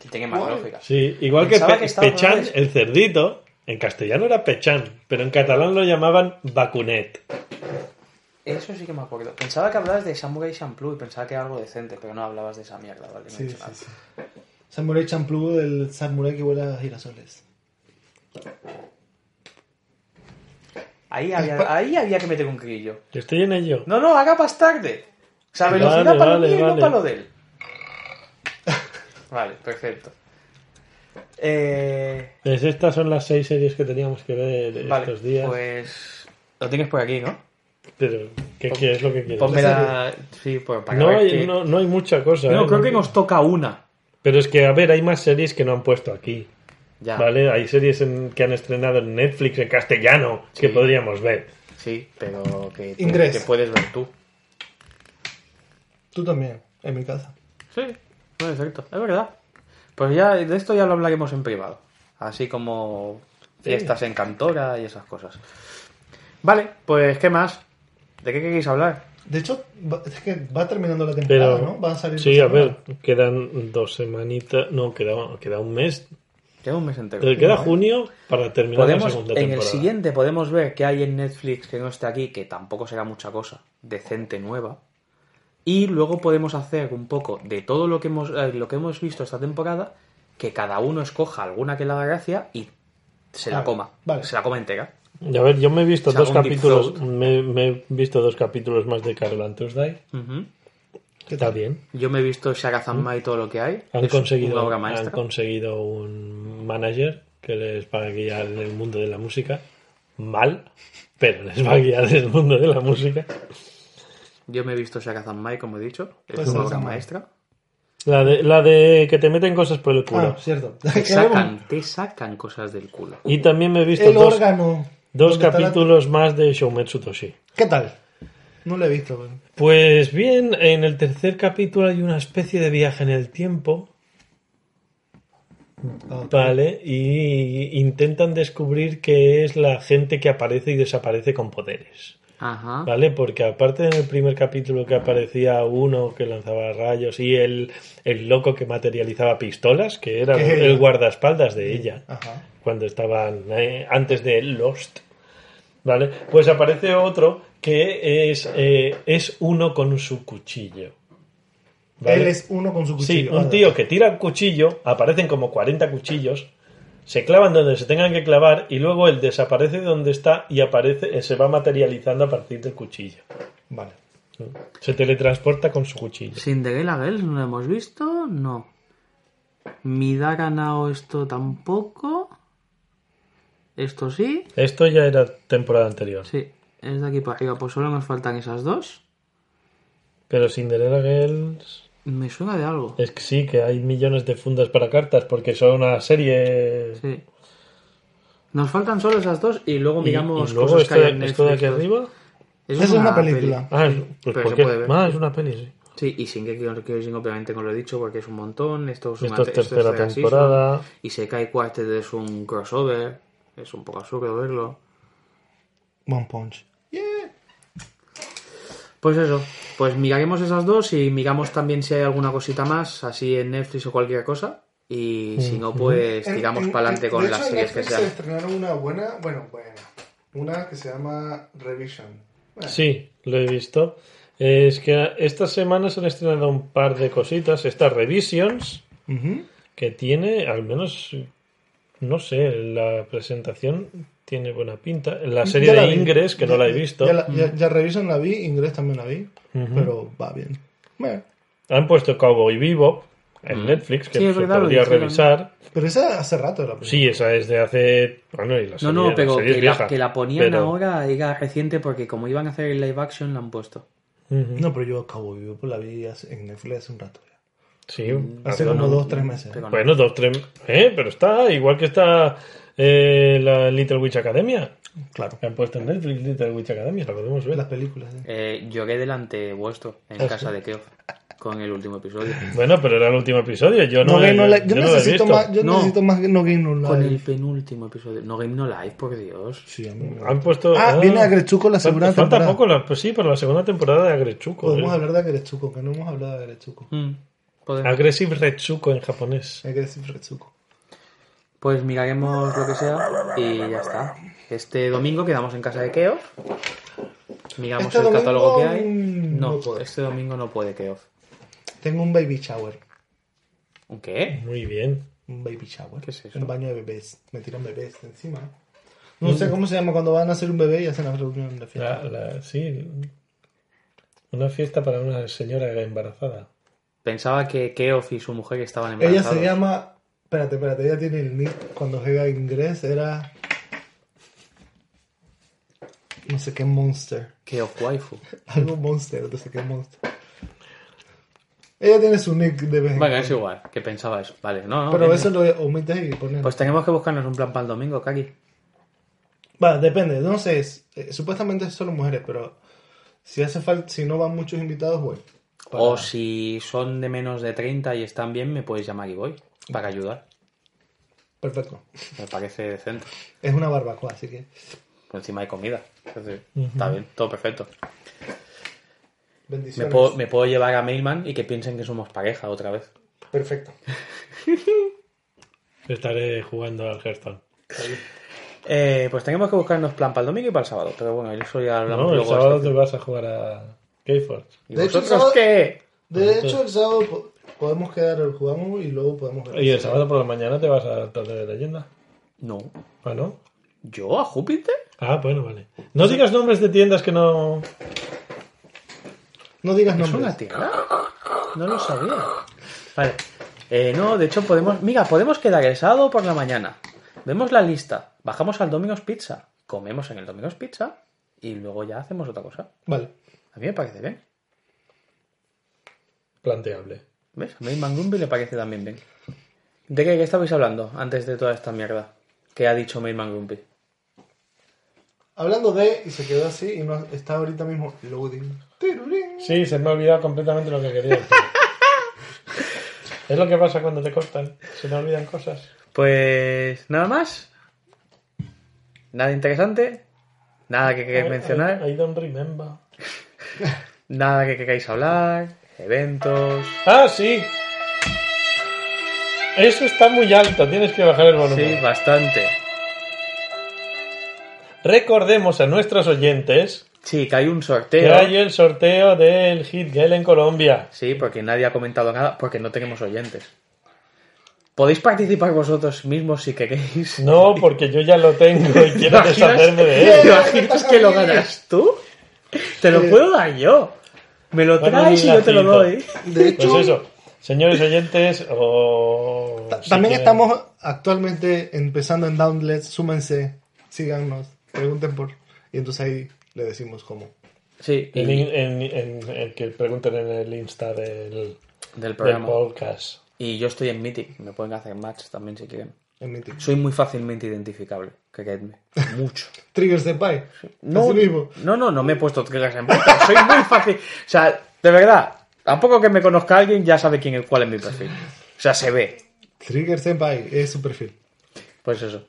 Que tiene más lógica.
Sí, igual que, Pe-
que revés.
el cerdito, en castellano era Pechan, pero en catalán lo llamaban Bacunet.
Eso sí que me acuerdo. Pensaba que hablabas de Samurai Champloo y pensaba que era algo decente, pero no hablabas de esa mierda, ¿vale? No he
Sí,
dicho
sí,
nada.
sí. Samurai Champloo del Samurai que vuela a girasoles.
Ahí había, ahí había que meter un grillo.
Yo estoy en ello.
No, no, haga más tarde. O sea,
Vale,
velocidad para lo
vale,
mío y no
vale.
para lo de él. Vale, perfecto. Eh,
Pues estas son las seis series que teníamos que ver
vale,
estos días.
pues lo tienes por aquí, ¿no?
Pero, ¿qué, qué es lo que quieres?
Ponme la... Sí, pues para
no, hay, no, no hay mucha cosa.
No,
¿eh?
creo
No-
que nos toca una.
Pero es que, a ver, hay más series que no han puesto aquí.
Ya.
¿Vale? Hay series en- que han estrenado en Netflix en castellano que
Sí.
podríamos ver.
Sí, pero que, que puedes ver tú.
Tú también, en mi casa.
Sí, no es cierto, es verdad. Pues ya de esto ya lo hablaremos en privado. Así como fiestas en Cantora y esas cosas. Vale, pues ¿qué más? ¿De qué queréis hablar?
De hecho, va- es que va terminando la temporada,
Pero,
¿no? Van a salir
sí, a ver, quedan dos semanitas. No, queda, queda un mes.
Queda un mes entero.
Eh, Queda junio para terminar la
Podemos,
segunda
en el
temporada.
siguiente podemos ver qué hay en Netflix que no esté aquí, que tampoco será mucha cosa, decente nueva. Y luego podemos hacer un poco de todo lo que hemos, eh, lo que hemos visto esta temporada, que cada uno escoja alguna que le haga gracia y se la coma.
vale.
Se la coma entera.
Y a ver, yo me he visto
O sea,
dos capítulos. Me, me he visto dos capítulos más de Carol and Tuesday.
Ujú.
Está bien.
Yo me he visto Shagazama y todo lo que hay.
Han
Es
conseguido,
una obra
han
maestra.
conseguido un manager que les va a guiar en el mundo de la música. Mal, pero les va a guiar en el mundo de la música.
Yo me he visto Shagazama, como he dicho. Es
Pues
una obra maestra.
La de, la de que te meten cosas por el culo.
Ah, cierto.
Te sacan, te sacan cosas del culo.
Y también me he visto
El
dos,
órgano.
Dos
¿Dónde está la-
capítulos más de Shoumetsu Toshi.
¿Qué tal? No lo he visto. pero-
Pues bien, en el tercer capítulo hay una especie de viaje en el tiempo.
Ah.
Vale, y intentan descubrir qué es la gente que aparece y desaparece con poderes.
Ajá.
¿Vale? Porque aparte en el primer capítulo que aparecía uno que lanzaba rayos y el, el loco que materializaba pistolas, que era el guardaespaldas de ella,
Ajá.
cuando estaban eh, antes de Lost. ¿Vale? Pues aparece otro que es, eh, es uno con su cuchillo. ¿Vale?
Él es uno con su
Sí,
cuchillo.
un
Vale.
tío que tira el cuchillo, aparecen como 40 cuchillos, se clavan donde se tengan que clavar y luego él desaparece de donde está y aparece, eh, se va materializando a partir del cuchillo.
Vale.
Se teletransporta con su cuchillo.
Cinderella Girls no lo hemos visto, no. Midara Nao esto tampoco. Esto sí.
Esto ya era temporada anterior.
Sí, es de aquí para arriba. Pues solo nos faltan esas dos.
Pero Cinderella Girls...
Me suena de algo.
Es que sí, que hay millones de fundas para cartas porque son una serie...
Sí. Nos faltan solo esas dos y luego miramos
y luego
cosas
esto,
que hay en
esto de aquí arriba...
Eso
es una película.
Ah, es- pues
pero
¿por
se
qué?
puede ver.
Ah, es una peli, sí.
Sí, y sin que Kyojin obviamente no lo he dicho porque es un montón. Esto es, una
Esto es
te-
tercera
season.
temporada.
Y se cae Quartet es un crossover. Es un poco absurdo verlo.
One Punch.
Pues eso, pues miraremos esas dos y miramos también si hay alguna cosita más, así en Netflix o cualquier cosa. Y si no, pues
En-
tiramos
en-
para adelante
en-
con las series que sean.
se estrenaron una buena, bueno, buena. Una que se llama Revision. Bueno,
Sí, lo he visto. Es que esta semana se han estrenado un par de cositas. Estas Revisions, que tiene, al menos, no sé, la presentación tiene buena pinta. La serie
la
de
vi.
Ingres, que no la he visto.
Ya, la- ya- ya Revision la vi, Inglés también la vi, pero va bien. Bueno,
Han puesto Cowboy Vivo en Netflix, que
Sí,
se
verdad,
podría revisar.
pero esa hace rato la
Sí, esa es de hace... Bueno, y la
No,
serie-
no,
la
pero que la,
vieja,
que la ponían
pero-
ahora era reciente porque como iban a hacer el live action la han puesto.
No, pero yo acabo de la vi en Netflix hace un rato ya.
Sí,
Hace
hace
como
uno-
dos, tres meses.
No.
Bueno, dos, tres... ¿Eh? Pero está, igual que está eh, la Little Witch Academia.
Claro.
Que han puesto en Netflix Little Witch Academia, la podemos ver.
Las películas. ¿eh?
Eh, lloré delante vuestro en
Ah,
casa de Keof con el último episodio.
Bueno, pero era el último episodio. Yo no,
Game. Yo,
yo
necesito más, yo
No.
necesito más No Game No Live.
Con el penúltimo episodio. No Game No Live, por Dios.
Sí,
Han puesto.
Ah, viene Agrechuco la segunda
Falta, falta
temporada.
poco, la- pues sí, pero la segunda temporada de Agrechuco.
Podemos
¿eh?
hablar de Agrechuco, que no hemos hablado de Agrechuco.
Mm.
Aggressive Retsuko en japonés.
Decir Retsuko.
Pues miraremos lo que sea y ya está. Este domingo quedamos en casa de Keof. Miramos
Este
el catálogo que hay.
mm,
No, este domingo no puede Keof.
Tengo un baby shower.
¿Un qué?
Muy bien.
Un baby shower.
¿Qué es eso?
Un baño de bebés. Me tiran bebés de encima. No sé cómo se llama cuando van a hacer un bebé y hacen la reunión de fiesta.
La, la- sí. Una fiesta para una señora embarazada.
Pensaba que Keof y su mujer estaban
Ella
embarazados.
se llama. Espérate, espérate, ella tiene el nick cuando juega inglés, era. No sé qué monster.
Keof waifu.
Algo monster, no sé qué monster. Ella tiene su nick de vez en
Venga, es igual, que pensaba eso. Vale, no, no.
Pero
bien,
eso
bien.
lo omites y pones.
Pues tenemos que buscarnos un plan para el domingo, Kaki.
Va, depende, no sé. es- eh, supuestamente es solo mujeres, pero si hace falta, si no van muchos invitados, voy. Para-
O si son de menos de 30 y están bien, me puedes llamar y voy. Para ayudar.
Perfecto.
Me parece decente.
Es una barbacoa, así que.
Por encima hay comida. Entonces, Está bien, todo perfecto. Me
Bendiciones.
puedo, me puedo llevar a Mailman y que piensen que somos pareja otra vez.
Perfecto.
Estaré jugando al Hearthstone.
Eh, pues tenemos que buscarnos plan para el domingo y para el sábado. Pero bueno, eso ya hablamos
No, el
luego.
sábado te vas a jugar a Keyforge.
¿Y
De hecho,
vosotros
sábado-
qué?
De hecho, el sábado po- podemos quedar, jugamos y luego podemos ver.
Y el sábado por la mañana te vas a torneo de leyenda.
No.
¿Ah, no?
¿Yo a Júpiter?
Ah, bueno, vale. No digas nombres de tiendas que no.
No digas
¿Es
nombres.
una tienda? No lo sabía. Vale. Eh, no, de hecho podemos... Mira, podemos quedar el sábado por la mañana. Vemos la lista. Bajamos al Domino's Pizza. Comemos en el Domino's Pizza. Y luego ya hacemos otra cosa.
Vale.
A mí me parece bien.
Planteable.
¿Ves? A mí Mangumbi le parece también bien. ¿De qué, qué estabais hablando antes de toda esta mierda? Que ha dicho Mail Mangumbi.
Hablando de, y se quedó así, y no está ahorita mismo loading.
Sí, se me ha olvidado completamente lo que quería decir. es lo que pasa cuando te cortan. Se me olvidan cosas.
Pues nada más. Nada interesante. Nada que queráis mencionar.
I, I don't remember.
Nada que queráis hablar. Eventos.
Ah, sí. Eso está muy alto. Tienes que bajar el volumen.
Sí, bastante.
Recordemos a nuestros oyentes
Sí, que hay un
que
sorteo.
hay el sorteo del Hit Girl en Colombia.
Sí, porque nadie ha comentado nada, porque no tenemos oyentes. Podéis participar vosotros mismos si queréis.
No, porque yo ya lo tengo y quiero
¿Imaginas-
deshacerme de
¿Te
él.
imaginas que lo ganas tú? Te lo puedo dar yo. Me lo
Bueno,
traes y yo te lo doy.
De hecho,
Pues eso, señores oyentes, o... si
también
quieren-
estamos actualmente empezando en Downlet. Súmense, síganos, pregunten por. Y entonces ahí le decimos cómo.
Sí,
En,
y
en- en- en que pregunten en el Insta del,
del
podcast.
Y yo estoy en Mythic. Me pueden hacer match también si quieren.
En.
Soy muy fácilmente identificable. Queredme. Mucho.
Triggers de Pai.
No, no, no, no me he puesto triggers en puerta. Soy muy fácil. O sea, de verdad, tampoco que me conozca alguien ya sabe quién es cuál es mi perfil. O sea, se ve.
Trigger Senpai es su perfil.
Pues eso.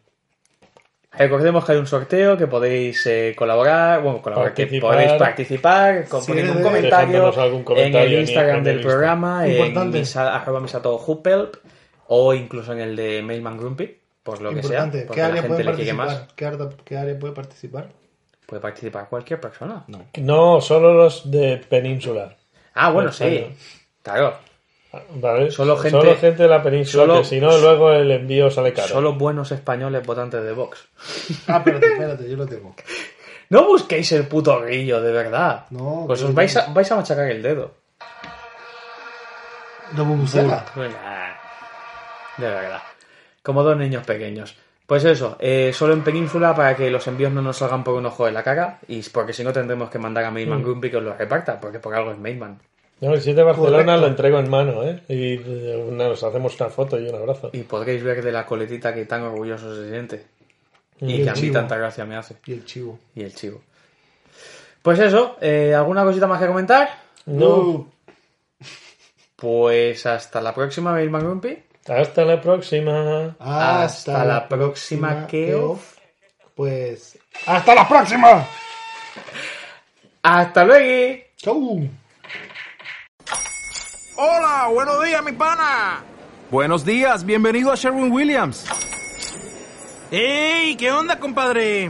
Recordemos que hay un sorteo que podéis eh, colaborar, bueno, colaborar, que podéis participar, con
Sí,
poniendo un comentario,
algún comentario
en el
en-
Instagram
en
del
el
programa, en misa, arroba o incluso en el de Mailman Grumpy, por lo que sea,
¿Qué
la
área
gente
puede
le quiere más.
participar? ¿Qué área, ¿Qué área puede participar?
Puede participar cualquier persona.
No, solo los de Península.
Ah, bueno, sí. Claro.
¿Vale?
Solo gente-
gente de la península,
solo-
que si no, luego el envío sale caro.
Solo buenos españoles votantes de Vox.
Ah, espérate, espérate, yo lo tengo.
No busquéis el puto grillo, de verdad.
No,
pues os vais a, vais a machacar el dedo.
¿De Bubucela?
Nah, De verdad. Como dos niños pequeños. Pues eso, eh, solo en península para que los envíos no nos salgan por un ojo de la cara. Y porque si no tendremos que mandar a Mailman Grumpy que os lo reparta, porque por algo es Mailman.
No, si es de Barcelona,
Correcto.
lo entrego en mano, ¿eh? Y eh, nos hacemos una foto y un abrazo.
Y podréis ver de la coletita que tan orgulloso se siente. Y,
Y
que a mí
chivo.
tanta gracia me hace.
Y el chivo.
Y el chivo. Pues eso, eh, ¿alguna cosita más que comentar?
No.
Pues hasta la próxima, Mailman Grumpy.
Hasta la próxima.
Hasta la próxima, Keof.
Pues. ¡Hasta la próxima!
¡Hasta luego!
¡Chau!
Hola, buenos días, mi pana.
Buenos días, bienvenido a Sherwin Williams.
¡Ey! ¿Qué onda, compadre?